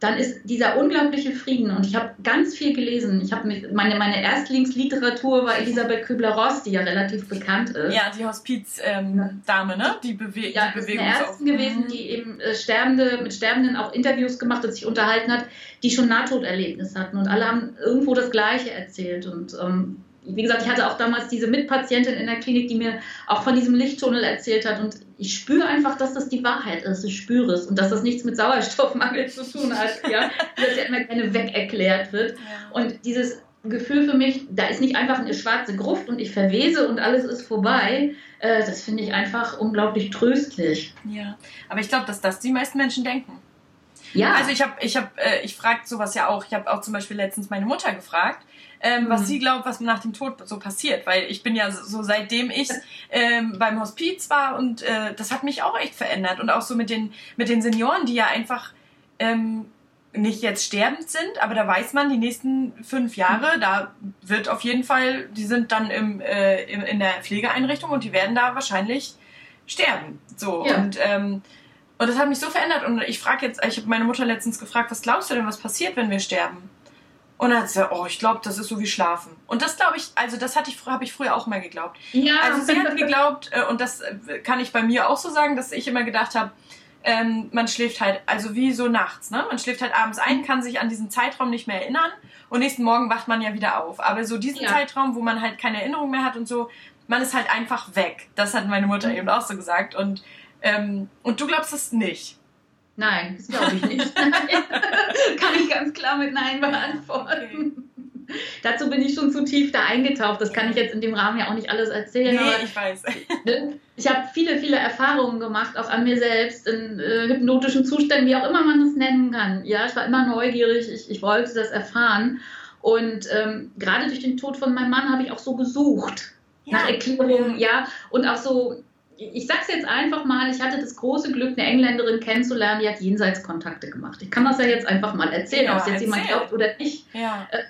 dann ist dieser unglaubliche Frieden. Und ich habe ganz viel gelesen. Ich habe meine, meine Erstlingsliteratur war Elisabeth Kübler-Ross, die ja relativ bekannt ist. Ja, die Hospizdame, ähm, ne? Die, Bewe ja, die Bewegung. Ja, ist eine Ärztin gewesen, die eben äh, Sterbende, mit Sterbenden auch Interviews gemacht und sich unterhalten hat, die schon Nahtoderlebnis hatten. Und alle haben irgendwo das Gleiche erzählt. Und ähm, wie gesagt, ich hatte auch damals diese Mitpatientin in der Klinik, die mir auch von diesem Lichttunnel erzählt hat. Und ich spüre einfach, dass das die Wahrheit ist. Ich spüre es. Und dass das nichts mit Sauerstoffmangel zu tun hat. [LAUGHS] Ja? dass ja immer gerne wegerklärt wird. Und dieses Gefühl für mich, da ist nicht einfach eine schwarze Gruft und ich verwese und alles ist vorbei. Äh, das finde ich einfach unglaublich tröstlich. Ja, aber ich glaube, dass das die meisten Menschen denken. Ja. Also ich habe, ich habe, äh, ich frage sowas ja auch. Ich habe auch zum Beispiel letztens meine Mutter gefragt, ähm, mhm. was sie glaubt, was nach dem Tod so passiert. Weil ich bin ja so, seitdem ich ähm, beim Hospiz war und äh, das hat mich auch echt verändert. Und auch so mit den, mit den Senioren, die ja einfach ähm, nicht jetzt sterbend sind, aber da weiß man, die nächsten fünf Jahre, da wird auf jeden Fall, die sind dann im, äh, im, in der Pflegeeinrichtung und die werden da wahrscheinlich sterben. So ja. und ähm, und das hat mich so verändert. Und ich frage jetzt, ich habe meine Mutter letztens gefragt, was glaubst du denn, was passiert, wenn wir sterben? Und dann hat sie gesagt, oh, ich glaube, das ist so wie Schlafen. Und das glaube ich, also das hatte ich, habe ich früher auch mal geglaubt. Ja. Also sie hat [LAUGHS] geglaubt, äh, und das äh, kann ich bei mir auch so sagen, dass ich immer gedacht habe, ähm, man schläft halt, also wie so nachts, ne? Man schläft halt abends ein, kann sich an diesen Zeitraum nicht mehr erinnern und nächsten Morgen wacht man ja wieder auf. Aber so diesen ja. Zeitraum, wo man halt keine Erinnerung mehr hat und so, man ist halt einfach weg. Das hat meine Mutter mhm. eben auch so gesagt. Und, ähm, und du glaubst es nicht. Nein, das glaube ich nicht. [LAUGHS] Kann ich ganz klar mit Nein beantworten. Okay. Dazu bin ich schon zu tief da eingetaucht. Das kann ich jetzt in dem Rahmen ja auch nicht alles erzählen. Nee, ich weiß. Ne, ich habe viele, viele Erfahrungen gemacht, auch an mir selbst, in äh, hypnotischen Zuständen, wie auch immer man es nennen kann. Ja, ich war immer neugierig, ich, ich wollte das erfahren. Und ähm, gerade durch den Tod von meinem Mann habe ich auch so gesucht ja. nach Erklärungen, ja, und auch so ich sag's jetzt einfach mal, ich hatte das große Glück, eine Engländerin kennenzulernen, die hat Jenseitskontakte gemacht. Ich kann das ja jetzt einfach mal erzählen, ja, ob es jetzt erzähl. jemand glaubt oder nicht. Ja. Äh,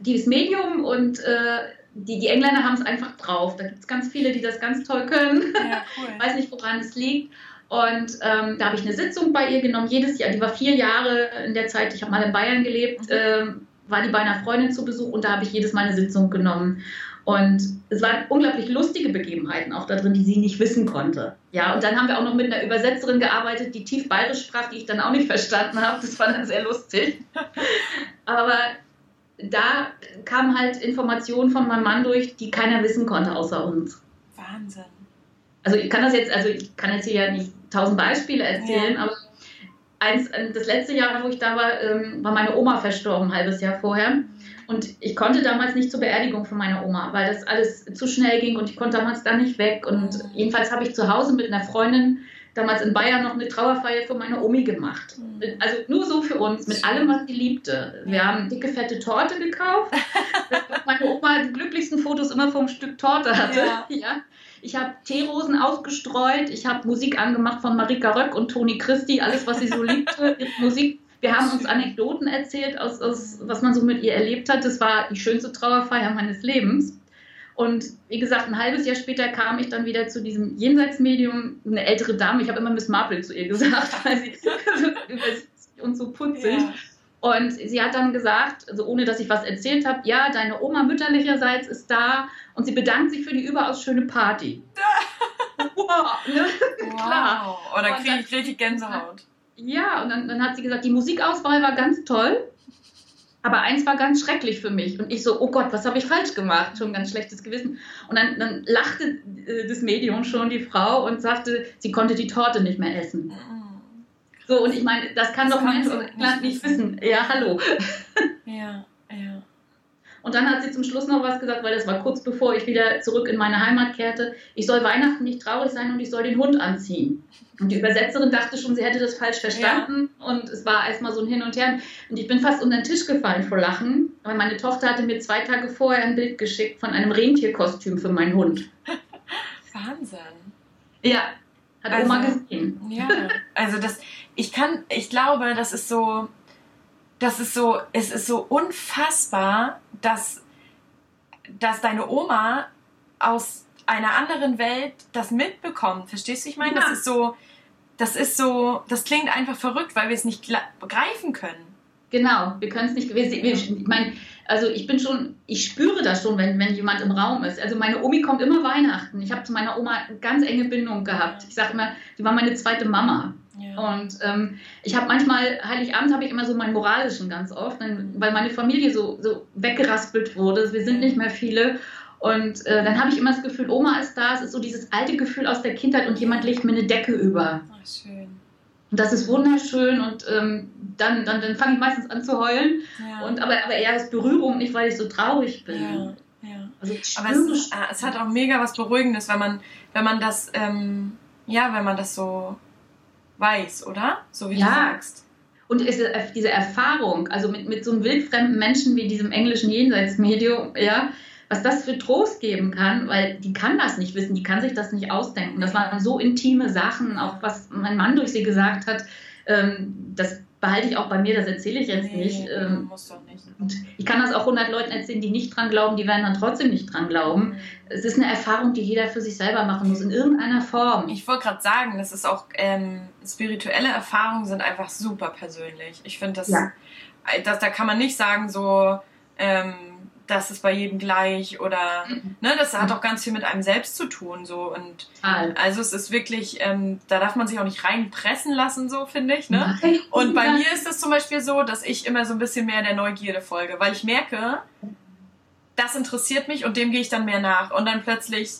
dieses Medium und äh, die, die Engländer haben es einfach drauf. Da gibt es ganz viele, die das ganz toll können. Ja, [LAUGHS] cool. Weiß nicht, woran es liegt. Und ähm, da habe ich eine Sitzung bei ihr genommen, jedes Jahr. Die war vier Jahre in der Zeit, ich habe mal in Bayern gelebt, äh, war die bei einer Freundin zu Besuch und da habe ich jedes Mal eine Sitzung genommen. Und es waren unglaublich lustige Begebenheiten auch da drin, die sie nicht wissen konnte. Ja, und dann haben wir auch noch mit einer Übersetzerin gearbeitet, die tief bayerisch sprach, die ich dann auch nicht [LAUGHS] verstanden habe. Das war dann sehr lustig. Aber da kamen halt Informationen von meinem Mann durch, die keiner wissen konnte außer uns. Wahnsinn. Also ich kann das jetzt, also ich kann jetzt hier ja nicht tausend Beispiele erzählen, ja. aber eins, das letzte Jahr, wo ich da war, ähm, war meine Oma verstorben, ein halbes Jahr vorher. Und ich konnte damals nicht zur Beerdigung von meiner Oma, weil das alles zu schnell ging und ich konnte damals da nicht weg. Und jedenfalls habe ich zu Hause mit einer Freundin damals in Bayern noch eine Trauerfeier für meine Omi gemacht. Mhm. Also nur so für uns, mit allem, was sie liebte. Wir haben dicke, fette Torte gekauft. meine Oma die glücklichsten Fotos immer vom Stück Torte hatte. Ja. [LAUGHS] ja. Ich habe Teerosen ausgestreut. Ich habe Musik angemacht von Marika Röck und Toni Christi, alles, was sie so liebte. Musik wir haben uns Anekdoten erzählt, aus, aus, was man so mit ihr erlebt hat. Das war die schönste Trauerfeier meines Lebens. Und wie gesagt, ein halbes Jahr später kam ich dann wieder zu diesem Jenseitsmedium, eine ältere Dame. Ich habe immer Miss Marple zu ihr gesagt, [LAUGHS] weil sie so und so putzig. Ja. Und sie hat dann gesagt, also ohne dass ich was erzählt habe, ja, deine Oma mütterlicherseits ist da und sie bedankt sich für die überaus schöne Party. [LAUGHS] wow, ne? wow. Klar. Oder kriege ich richtig Gänsehaut. Ja, und dann, dann hat sie gesagt, die Musikauswahl war ganz toll, aber eins war ganz schrecklich für mich. Und ich so, oh Gott, was habe ich falsch gemacht? Schon ein ganz schlechtes Gewissen. Und dann, dann lachte äh, das Medium schon, die Frau, und sagte, sie konnte die Torte nicht mehr essen. So, und ich meine, das kann das doch Mensch aus England nicht wissen. Ja, hallo. Ja. Und dann hat sie zum Schluss noch was gesagt, weil das war kurz bevor ich wieder zurück in meine Heimat kehrte. Ich soll Weihnachten nicht traurig sein und ich soll den Hund anziehen. Und die Übersetzerin dachte schon, sie hätte das falsch verstanden. Ja. Und es war erstmal so ein Hin und Her. Und ich bin fast unter den Tisch gefallen vor Lachen, weil meine Tochter hatte mir zwei Tage vorher ein Bild geschickt von einem Rentierkostüm für meinen Hund. [LAUGHS] Wahnsinn. Ja, hat also, Oma gesehen. Ja, also das, ich kann, ich glaube, das ist so, das ist so, es ist so unfassbar, dass, dass deine Oma aus einer anderen Welt das mitbekommt. Verstehst du? Ich meine, ja. das ist so, das ist so, das klingt einfach verrückt, weil wir es nicht begreifen können. Genau, wir können es nicht. Wir, wir, ich meine, also ich bin schon, ich spüre das schon, wenn, wenn jemand im Raum ist. Also meine Omi kommt immer Weihnachten. Ich habe zu meiner Oma eine ganz enge Bindung gehabt. Ich sage immer, die war meine zweite Mama. Ja. Und ähm, ich habe manchmal, Heiligabend habe ich immer so meinen moralischen ganz oft, weil meine Familie so, so weggeraspelt wurde. Wir sind nicht mehr viele. Und äh, dann habe ich immer das Gefühl, Oma ist da. Es ist so dieses alte Gefühl aus der Kindheit und jemand legt mir eine Decke über. Ach, schön. Und das ist wunderschön und ähm, dann, dann, dann fange ich meistens an zu heulen. Ja. Und, aber, aber eher aus Berührung, nicht weil ich so traurig bin. Ja. Also aber es, ah, es, hat auch mega was Beruhigendes, wenn man, wenn man das, ähm, ja, wenn man das so weiß, oder? So wie ja. du sagst. Und diese Erfahrung, also mit, mit so einem wildfremden Menschen wie diesem englischen Jenseitsmedium, ja, was das für Trost geben kann, weil die kann das nicht wissen, die kann sich das nicht ausdenken. Das waren so intime Sachen, auch was mein Mann durch sie gesagt hat. Ähm, das behalte ich auch bei mir, das erzähle ich jetzt nee, nicht. Ähm, muss doch nicht. Und ich kann das auch 100 Leuten erzählen, die nicht dran glauben, die werden dann trotzdem nicht dran glauben. Mhm. Es ist eine Erfahrung, die jeder für sich selber machen muss, in irgendeiner Form. Ich wollte gerade sagen, das ist auch, ähm, spirituelle Erfahrungen sind einfach super persönlich. Ich finde das, ja. das, da kann man nicht sagen so, ähm, das ist bei jedem gleich oder mhm. ne, das hat auch ganz viel mit einem selbst zu tun so. Und also es ist wirklich, ähm, da darf man sich auch nicht reinpressen lassen so finde ich ne? Und bei mir ist es zum Beispiel so, dass ich immer so ein bisschen mehr der Neugierde folge, weil ich merke, das interessiert mich und dem gehe ich dann mehr nach. Und dann plötzlich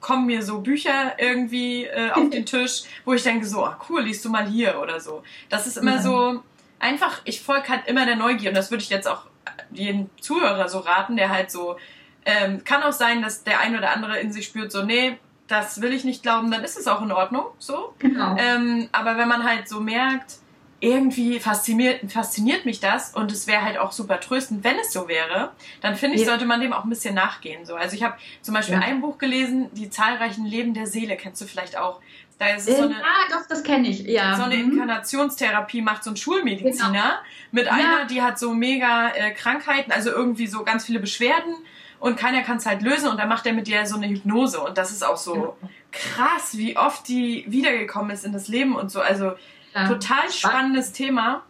kommen mir so Bücher irgendwie äh, auf den [LAUGHS] Tisch, wo ich denke so, ach cool, liest du mal hier oder so. Das ist immer ja. so einfach, ich folge halt immer der Neugier und das würde ich jetzt auch jedem Zuhörer so raten, der halt so, ähm, kann auch sein, dass der ein oder andere in sich spürt, so, nee, das will ich nicht glauben, dann ist es auch in Ordnung, so. Genau. Ähm, aber wenn man halt so merkt, irgendwie fasziniert, fasziniert mich das und es wäre halt auch super tröstend, wenn es so wäre, dann finde ich, sollte man dem auch ein bisschen nachgehen. So. Also ich habe zum Beispiel ja. ein Buch gelesen, Die zahlreichen Leben der Seele, kennst du vielleicht auch. Da ist so eine, ah, doch, das kenne ich, ja. So eine mhm. Inkarnationstherapie macht so ein Schulmediziner genau. mit einer, die hat so mega äh, Krankheiten, also irgendwie so ganz viele Beschwerden und keiner kann es halt lösen und dann macht er mit dir so eine Hypnose und das ist auch so krass, wie oft die wiedergekommen ist in das Leben und so. Also ja. total spannendes Thema.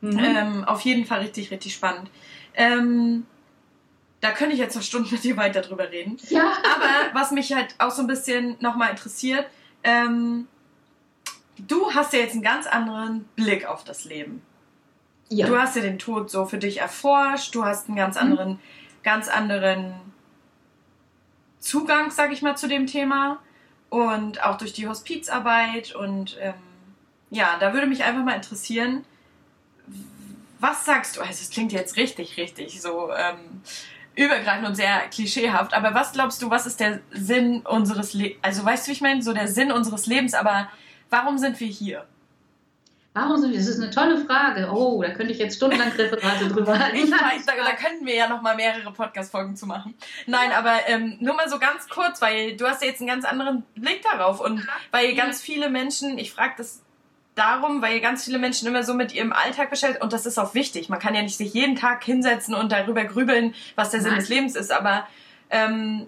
Mhm. Ähm, auf jeden Fall richtig, richtig spannend. Ähm, da könnte ich jetzt noch Stunden mit dir weiter drüber reden. Ja. Aber was mich halt auch so ein bisschen nochmal interessiert, ähm, du hast ja jetzt einen ganz anderen Blick auf das Leben. Ja. Du hast ja den Tod so für dich erforscht, du hast einen ganz mhm. anderen, mhm. ganz anderen Zugang, sag ich mal, zu dem Thema. Und auch durch die Hospizarbeit und ähm, ja, da würde mich einfach mal interessieren, was sagst du? Also es klingt jetzt richtig, richtig so ähm, übergreifend und sehr klischeehaft, aber was glaubst du, was ist der Sinn unseres Lebens? Also weißt du, wie ich meine? So der Sinn unseres Lebens, aber warum sind wir hier? Warum sind wir? Das ist eine tolle Frage. Oh, da könnte ich jetzt stundenlang Referate drüber halten. Ich weiß, da, da könnten wir ja noch mal mehrere Podcast-Folgen zu machen. Nein, aber ähm, nur mal so ganz kurz, weil du hast ja jetzt einen ganz anderen Blick darauf und weil ganz viele Menschen, ich frage das darum, weil ganz viele Menschen immer so mit ihrem Alltag beschäftigt und das ist auch wichtig. Man kann ja nicht sich jeden Tag hinsetzen und darüber grübeln, was der Sinn Nein. des Lebens ist, aber ähm,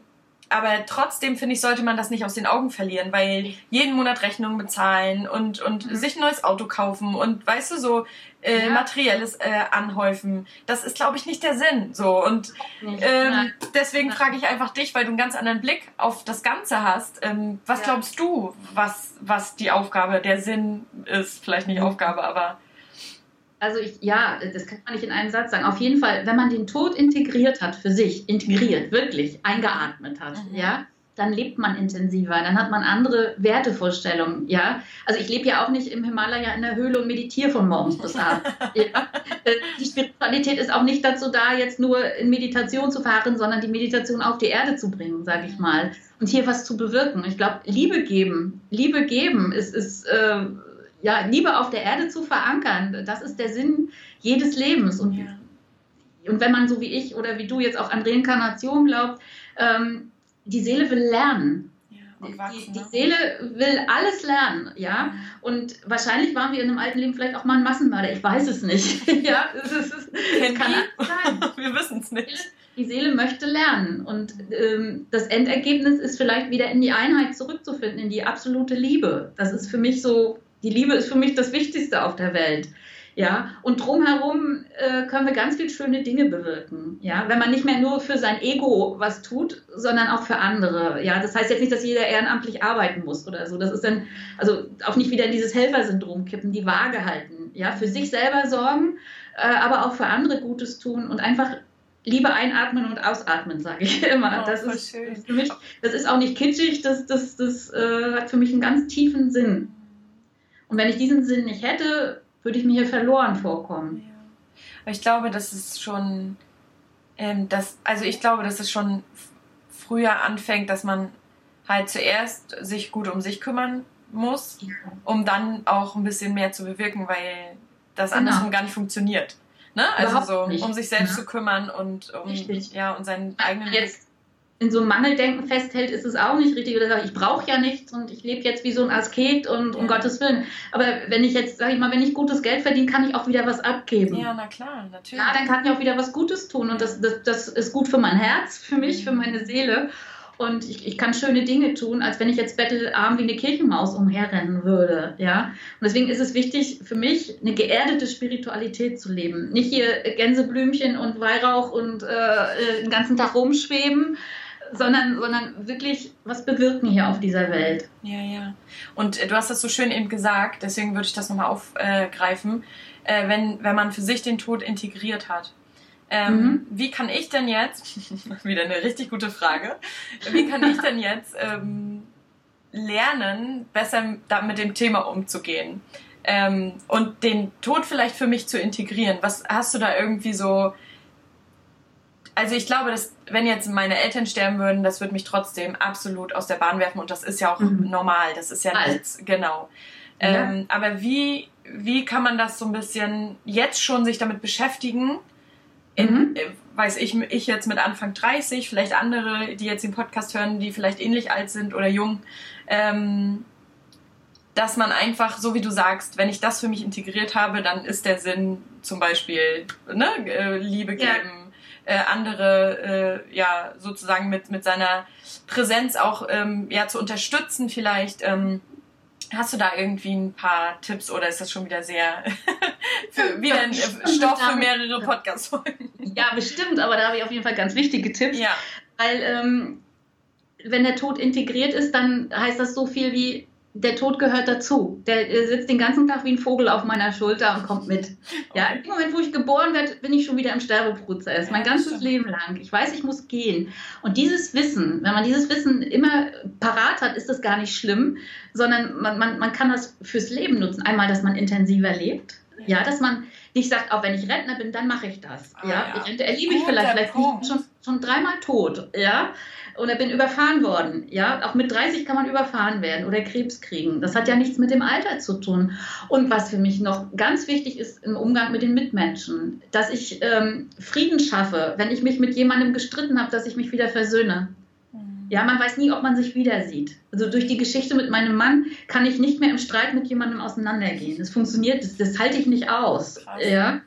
aber trotzdem finde ich, sollte man das nicht aus den Augen verlieren, weil jeden Monat Rechnungen bezahlen und, und mhm. sich ein neues Auto kaufen und weißt du, so äh, ja. materielles äh, anhäufen, das ist, glaube ich, nicht der Sinn. So und ähm, deswegen frage ich einfach dich, weil du einen ganz anderen Blick auf das Ganze hast. Ähm, was ja. glaubst du, was, was die Aufgabe, der Sinn ist? Vielleicht nicht mhm. Aufgabe, aber also ich, ja, das kann man nicht in einem Satz sagen. Auf jeden Fall, wenn man den Tod integriert hat für sich, integriert, wirklich eingeatmet hat, mhm. ja, dann lebt man intensiver, dann hat man andere Wertevorstellungen, ja. Also ich lebe ja auch nicht im Himalaya in der Höhle und meditiere von morgens bis abends. [LAUGHS] ja. Äh, die Spiritualität ist auch nicht dazu da, jetzt nur in Meditation zu fahren, sondern die Meditation auf die Erde zu bringen, sage ich mal. Und hier was zu bewirken. Ich glaube, Liebe geben, Liebe geben ist, ist äh, ja, Liebe auf der Erde zu verankern. Das ist der Sinn jedes Lebens. Und, ja. und wenn man so wie ich oder wie du jetzt auch an Reinkarnation glaubt, ähm, die Seele will lernen. die, die, ne? Seele will alles lernen, ja. Und wahrscheinlich waren wir in einem alten Leben vielleicht auch mal ein Massenmörder. Ich weiß es nicht. [LAUGHS] ja, es, ist, es kann sein. [LAUGHS] wir wissen es nicht. Die Seele möchte lernen und ähm, das Endergebnis ist vielleicht wieder in die Einheit zurückzufinden, in die absolute Liebe. Das ist für mich so die Liebe ist für mich das Wichtigste auf der Welt. Ja, und drumherum äh, können wir ganz viele schöne Dinge bewirken. Ja, wenn man nicht mehr nur für sein Ego was tut, sondern auch für andere. Ja, das heißt jetzt nicht, dass jeder ehrenamtlich arbeiten muss oder so. Das ist dann, also auch nicht wieder in dieses Helfersyndrom kippen, die Waage halten. Ja, für sich selber sorgen, äh, aber auch für andere Gutes tun und einfach Liebe einatmen und ausatmen, sage ich [LAUGHS] immer. Oh, das, ist, für mich, das ist auch nicht kitschig, das, das, das äh, hat für mich einen ganz tiefen Sinn. Und wenn ich diesen Sinn nicht hätte, würde ich mir hier verloren vorkommen. Ja. Aber ich glaube, das ist schon, ähm, das, also ich glaube, dass es schon früher anfängt, dass man halt zuerst sich gut um sich kümmern muss, ja. um dann auch ein bisschen mehr zu bewirken, weil das genau. andersrum gar nicht funktioniert. Ne? Also so, nicht. um sich selbst ja. zu kümmern und um ja und seinen eigenen jetzt in so einem Mangeldenken festhält, ist es auch nicht richtig. Oder sagt, ich brauche ja nichts und ich lebe jetzt wie so ein Asket und um Gottes Willen. Aber wenn ich jetzt, sage ich mal, wenn ich gutes Geld verdiene, kann ich auch wieder was abgeben. Ja, na klar, natürlich. Ja, dann kann ich auch wieder was Gutes tun. Und das, das, das ist gut für mein Herz, für mich, für meine Seele. Und ich, ich kann schöne Dinge tun, als wenn ich jetzt bettelarm wie eine Kirchenmaus umherrennen würde. Ja? Und deswegen ist es wichtig für mich, eine geerdete Spiritualität zu leben. Nicht hier Gänseblümchen und Weihrauch und äh, äh den ganzen Tag rumschweben, sondern, sondern wirklich was bewirken hier auf dieser Welt. Ja, ja. Und äh, du hast das so schön eben gesagt, deswegen würde ich das nochmal aufgreifen. Äh, wenn, wenn man für sich den Tod integriert hat, Ähm, mhm. Wie kann ich denn jetzt, [LAUGHS] wieder eine richtig gute Frage, wie kann ich denn jetzt ähm, lernen, besser da mit dem Thema umzugehen? Ähm, und den Tod vielleicht für mich zu integrieren. Was hast du da irgendwie so also ich glaube, dass wenn jetzt meine Eltern sterben würden, das würde mich trotzdem absolut aus der Bahn werfen und das ist ja auch mhm. normal. Das ist ja nichts, genau. Ja. Ähm, aber wie, wie kann man das so ein bisschen jetzt schon sich damit beschäftigen? In, mhm. Äh, weiß ich, ich jetzt mit Anfang 30, vielleicht andere, die jetzt den Podcast hören, die vielleicht ähnlich alt sind oder jung, ähm, dass man einfach, so wie du sagst, wenn ich das für mich integriert habe, dann ist der Sinn zum Beispiel ne, äh, Liebe geben, ja äh, andere äh, ja sozusagen mit, mit seiner Präsenz auch ähm, ja zu unterstützen vielleicht. Ähm, Hast du da irgendwie ein paar Tipps oder ist das schon wieder sehr [LAUGHS] für, wieder ein Stoff für mehrere Podcast-Folgen? Ja, bestimmt, aber da habe ich auf jeden Fall ganz wichtige Tipps. Ja. Weil ähm, wenn der Tod integriert ist, dann heißt das so viel wie, der Tod gehört dazu. Der, der, sitzt den ganzen Tag wie ein Vogel auf meiner Schulter und kommt mit. Ja, im Moment, wo ich geboren werde, bin ich schon wieder im Sterbeprozess. Mein ganzes Leben lang. Ich weiß, ich muss gehen. Und dieses Wissen, wenn man dieses Wissen immer parat hat, ist das gar nicht schlimm, sondern man, man, man kann das fürs Leben nutzen. Einmal, dass man intensiver lebt. Ja, dass man nicht sagt, auch wenn ich Rentner bin, dann mache ich das. Ah, ja, ja. Rente erlebe ich vielleicht, vielleicht bin ich schon, schon dreimal tot. Ja, oder bin überfahren worden. Ja, auch mit 30 kann man überfahren werden oder Krebs kriegen. Das hat ja nichts mit dem Alter zu tun. Und was für mich noch ganz wichtig ist im Umgang mit den Mitmenschen, dass ich ähm, Frieden schaffe, wenn ich mich mit jemandem gestritten habe, dass ich mich wieder versöhne. Mhm. Ja, man weiß nie, ob man sich wieder sieht. Also durch die Geschichte mit meinem Mann kann ich nicht mehr im Streit mit jemandem auseinandergehen. Das funktioniert, das, das halte ich nicht aus. Ja? ja.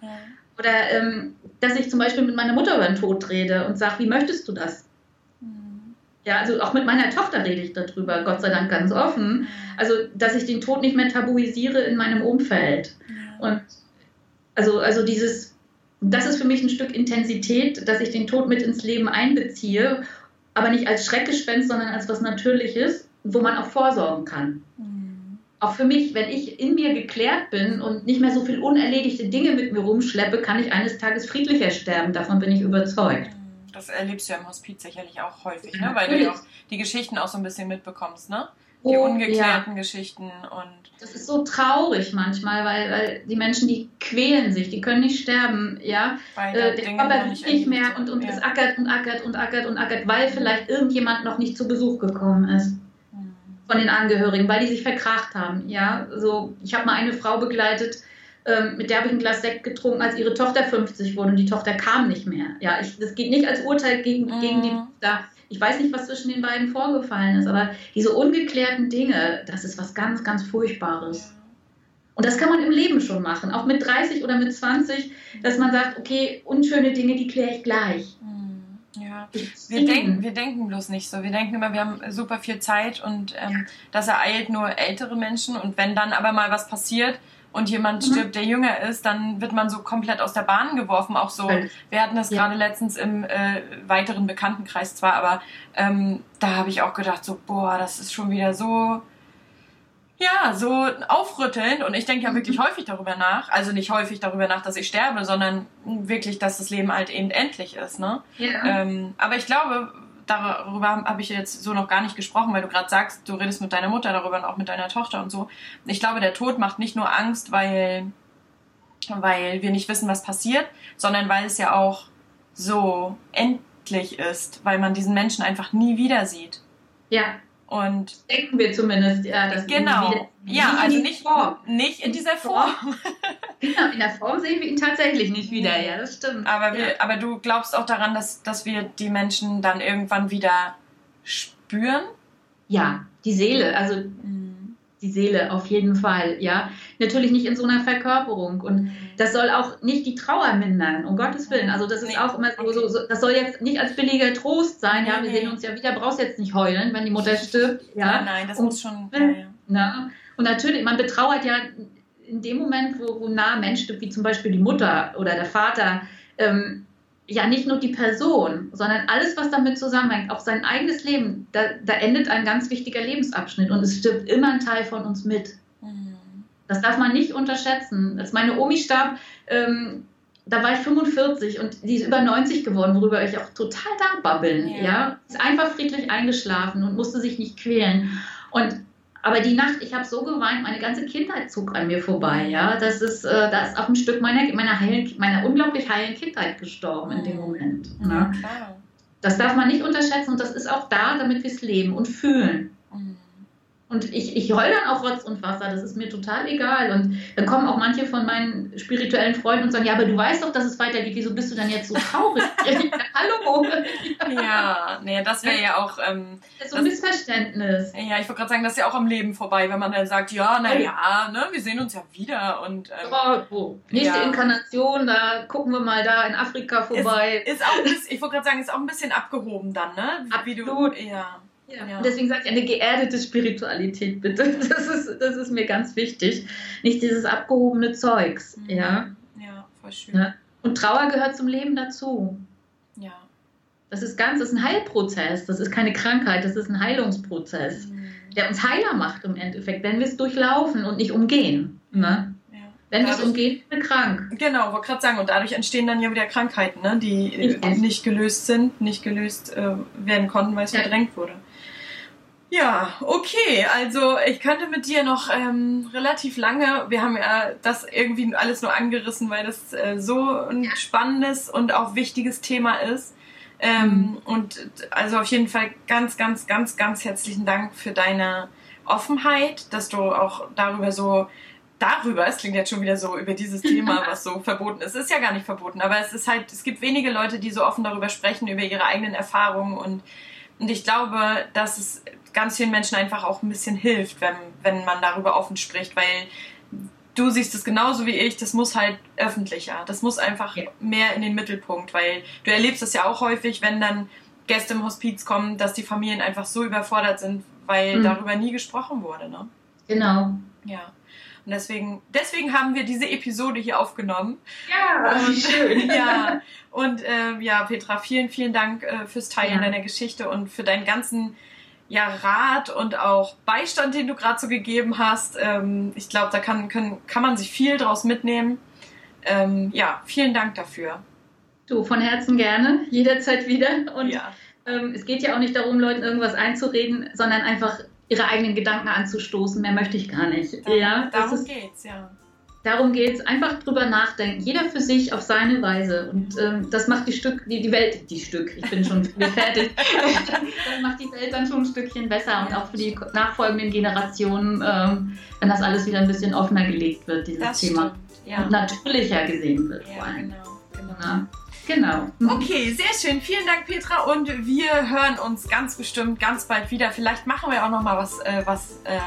Oder ähm, dass ich zum Beispiel mit meiner Mutter über den Tod rede und sage, wie möchtest du das? Ja, also auch mit meiner Tochter rede ich darüber, Gott sei Dank ganz offen. Also, dass ich den Tod nicht mehr tabuisiere in meinem Umfeld. Und also, also dieses, das ist für mich ein Stück Intensität, dass ich den Tod mit ins Leben einbeziehe, aber nicht als Schreckgespenst, sondern als was Natürliches, wo man auch vorsorgen kann. Mhm. Auch für mich, wenn ich in mir geklärt bin und nicht mehr so viel unerledigte Dinge mit mir rumschleppe, kann ich eines Tages friedlicher sterben. Davon bin ich überzeugt. Das erlebst du ja im Hospiz sicherlich auch häufig, ne? weil du ja auch die Geschichten auch so ein bisschen mitbekommst, ne? Die oh, ungeklärten ja. Geschichten und. Das ist so traurig manchmal, weil, weil die Menschen, die quälen sich, die können nicht sterben, ja. Äh, der Körper nicht, nicht mehr und, und ja. es ackert und ackert und ackert und ackert, weil vielleicht irgendjemand noch nicht zu Besuch gekommen ist mhm. von den Angehörigen, weil die sich verkracht haben. Ja, so ich habe mal eine Frau begleitet, ähm, mit der habe ich ein Glas Sekt getrunken, als ihre Tochter 50 wurde und die Tochter kam nicht mehr. Ja, ich, das geht nicht als Urteil gegen, mhm. gegen die Tochter. Ich weiß nicht, was zwischen den beiden vorgefallen ist, aber diese ungeklärten Dinge, das ist was ganz, ganz Furchtbares. Und das kann man im Leben schon machen, auch mit 30 oder mit 20, dass man sagt, okay, unschöne Dinge, die kläre ich gleich. Mhm. Ja, wir denken, wir denken bloß nicht so. Wir denken immer, wir haben super viel Zeit und ähm, das ereilt nur ältere Menschen. Und wenn dann aber mal was passiert, und jemand mhm. stirbt, der jünger ist, dann wird man so komplett aus der Bahn geworfen. Auch so, wir hatten das ja. gerade letztens im äh, weiteren Bekanntenkreis zwar, aber ähm, da habe ich auch gedacht, so, boah, das ist schon wieder so, ja, so aufrüttelnd. Und ich denke ja wirklich mhm. häufig darüber nach. Also nicht häufig darüber nach, dass ich sterbe, sondern wirklich, dass das Leben halt eben endlich ist. Ne? Ja. Ähm, aber ich glaube, darüber habe ich jetzt so noch gar nicht gesprochen, weil du gerade sagst, du redest mit deiner Mutter darüber und auch mit deiner Tochter und so. Ich glaube, der Tod macht nicht nur Angst, weil, weil wir nicht wissen, was passiert, sondern weil es ja auch so endlich ist, weil man diesen Menschen einfach nie wieder sieht. Ja. Und denken wir zumindest, ja, das genau. Wieder, ja, also nicht, nicht in dieser Form. [LAUGHS] genau, in der Form sehen wir ihn tatsächlich nicht wieder, ja, das stimmt. Aber, wir, ja. aber du glaubst auch daran, dass, dass wir die Menschen dann irgendwann wieder spüren? Ja, die Seele, also mhm. Die Seele auf jeden Fall, ja. Natürlich nicht in so einer Verkörperung und mhm. das soll auch nicht die Trauer mindern, um Gottes Willen. Also das ist nee. auch immer so, so, so, das soll jetzt nicht als billiger Trost sein, ja, wir nee. sehen uns ja wieder, brauchst jetzt nicht heulen, wenn die Mutter [LAUGHS] stirbt, ja. Nein, nein, das und, muss schon, ja, ja. Na, und natürlich, man betrauert ja in dem Moment, wo, wo nah ein Mensch stirbt, wie zum Beispiel die Mutter oder der Vater, ähm, ja nicht nur die Person, sondern alles, was damit zusammenhängt, auch sein eigenes Leben, da, da, endet ein ganz wichtiger Lebensabschnitt und es stirbt immer ein Teil von uns mit. Mhm. Das darf man nicht unterschätzen. Als meine Omi starb, ähm, da war ich 45 und die ist über 90 geworden, worüber ich auch total dankbar bin. Ja. ja? Ist einfach friedlich eingeschlafen und musste sich nicht quälen. Und aber die Nacht, ich habe so geweint, meine ganze Kindheit zog an mir vorbei. Ja, das ist, äh, da ist auch ein Stück meiner, meiner, heilen, meiner unglaublich heilen Kindheit gestorben in dem mhm. Moment. Ne? Das darf man nicht unterschätzen und das ist auch da, damit wir es leben und fühlen. Und ich, ich heule dann auch Rotz und Wasser, das ist mir total egal. Und dann kommen auch manche von meinen spirituellen Freunden und sagen, ja, aber du weißt doch, dass es weitergeht, wieso bist du dann jetzt so traurig? [LAUGHS] Hallo! ja, nee, das wäre ja auch... Ähm, das ist so ein Missverständnis. Ja, ich wollte gerade sagen, das ist ja auch am Leben vorbei, wenn man dann sagt, ja, naja, ne, wir sehen uns ja wieder. Und, ähm, oh, oh. Nächste ja. Inkarnation, da gucken wir mal da in Afrika vorbei. Ist, ist auch, ich wollte gerade sagen, ist auch ein bisschen abgehoben dann, ne? Wie Absolut. Du, ja. Ja. ja. Deswegen sage ich eine geerdete Spiritualität, bitte. [LAUGHS] Das ist, das ist mir ganz wichtig. Nicht dieses abgehobene Zeugs. Mhm. Ja? ja, voll schön. Ja? Und Trauer gehört zum Leben dazu. Ja. Das ist ganz, das ist ein Heilprozess. Das ist keine Krankheit, das ist ein Heilungsprozess, mhm. der uns heiler macht im Endeffekt, wenn wir es durchlaufen und nicht umgehen. Ne? Wenn es umgeht, sind wir krank. Genau, wollte gerade sagen, und dadurch entstehen dann ja wieder Krankheiten, ne, die Richtig. nicht gelöst sind, nicht gelöst äh, werden konnten, weil es verdrängt wurde. Ja, okay. Also ich könnte mit dir noch ähm, relativ lange, wir haben ja das irgendwie alles nur angerissen, weil das äh, so ein ja. spannendes und auch wichtiges Thema ist. Ähm, mhm. Und also auf jeden Fall ganz, ganz, ganz, ganz herzlichen Dank für deine Offenheit, dass du auch darüber so darüber, es klingt jetzt schon wieder so über dieses Thema, [LAUGHS] was so verboten ist. Es ist ja gar nicht verboten, aber es ist halt, es gibt wenige Leute, die so offen darüber sprechen, über ihre eigenen Erfahrungen und, und ich glaube, dass es ganz vielen Menschen einfach auch ein bisschen hilft, wenn, wenn man darüber offen spricht, weil du siehst es genauso wie ich, das muss halt öffentlicher. Das muss einfach ja. mehr in den Mittelpunkt, weil du erlebst es ja auch häufig, wenn dann Gäste im Hospiz kommen, dass die Familien einfach so überfordert sind, weil mhm. darüber nie gesprochen wurde. Ne? Genau. Ja. Und deswegen, deswegen haben wir diese Episode hier aufgenommen. Ja, und, schön. [LAUGHS] ja, und äh, ja, Petra, vielen, vielen Dank äh, fürs Teilen ja. deiner Geschichte und für deinen ganzen ja, Rat und auch Beistand, den du gerade so gegeben hast. Ähm, ich glaube, da kann, kann, kann man sich viel draus mitnehmen. Ähm, ja, vielen Dank dafür. Du, von Herzen gerne, jederzeit wieder. Und ja. ähm, es geht ja auch nicht darum, Leuten irgendwas einzureden, sondern einfach ihre eigenen Gedanken anzustoßen. Mehr möchte ich gar nicht. Darum, ja, darum ist, geht's, ja. Darum geht es, einfach drüber nachdenken. Jeder für sich auf seine Weise. Und ähm, das macht die Stück, die, die Welt, die Stück, ich bin schon fertig. das macht die Welt dann schon ein Stückchen besser und auch für die nachfolgenden Generationen, ähm, wenn das alles wieder ein bisschen offener gelegt wird, dieses das Thema. Stimmt, ja. Und natürlicher gesehen wird ja, vor allem. Genau, genau. Ja. Genau. Okay, sehr schön. Vielen Dank, Petra. Und wir hören uns ganz bestimmt ganz bald wieder. Vielleicht machen wir auch noch mal was, äh, was äh,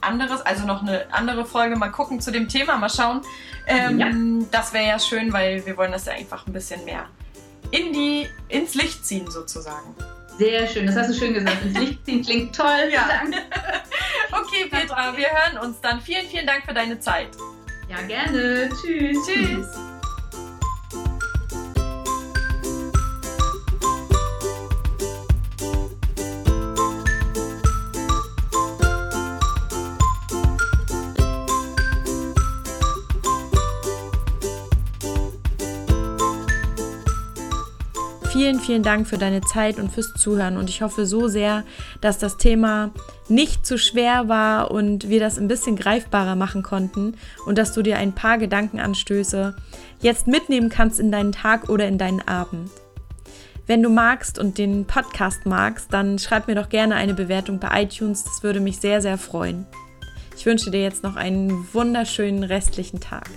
anderes, also noch eine andere Folge. Mal gucken zu dem Thema, mal schauen. Ähm, ja. Das wäre ja schön, weil wir wollen das ja einfach ein bisschen mehr in die, ins Licht ziehen sozusagen. Sehr schön, das hast du schön gesagt. Ins Licht ziehen klingt toll. Ja. [LAUGHS] okay, Petra, wir hören uns dann. Vielen, vielen Dank für deine Zeit. Ja, gerne. Tschüss. Tschüss. Vielen, vielen Dank für deine Zeit und fürs Zuhören. Und ich hoffe so sehr, dass das Thema nicht zu schwer war und wir das ein bisschen greifbarer machen konnten und dass du dir ein paar Gedankenanstöße jetzt mitnehmen kannst in deinen Tag oder in deinen Abend. Wenn du magst und den Podcast magst, dann schreib mir doch gerne eine Bewertung bei iTunes. Das würde mich sehr, sehr freuen. Ich wünsche dir jetzt noch einen wunderschönen restlichen Tag.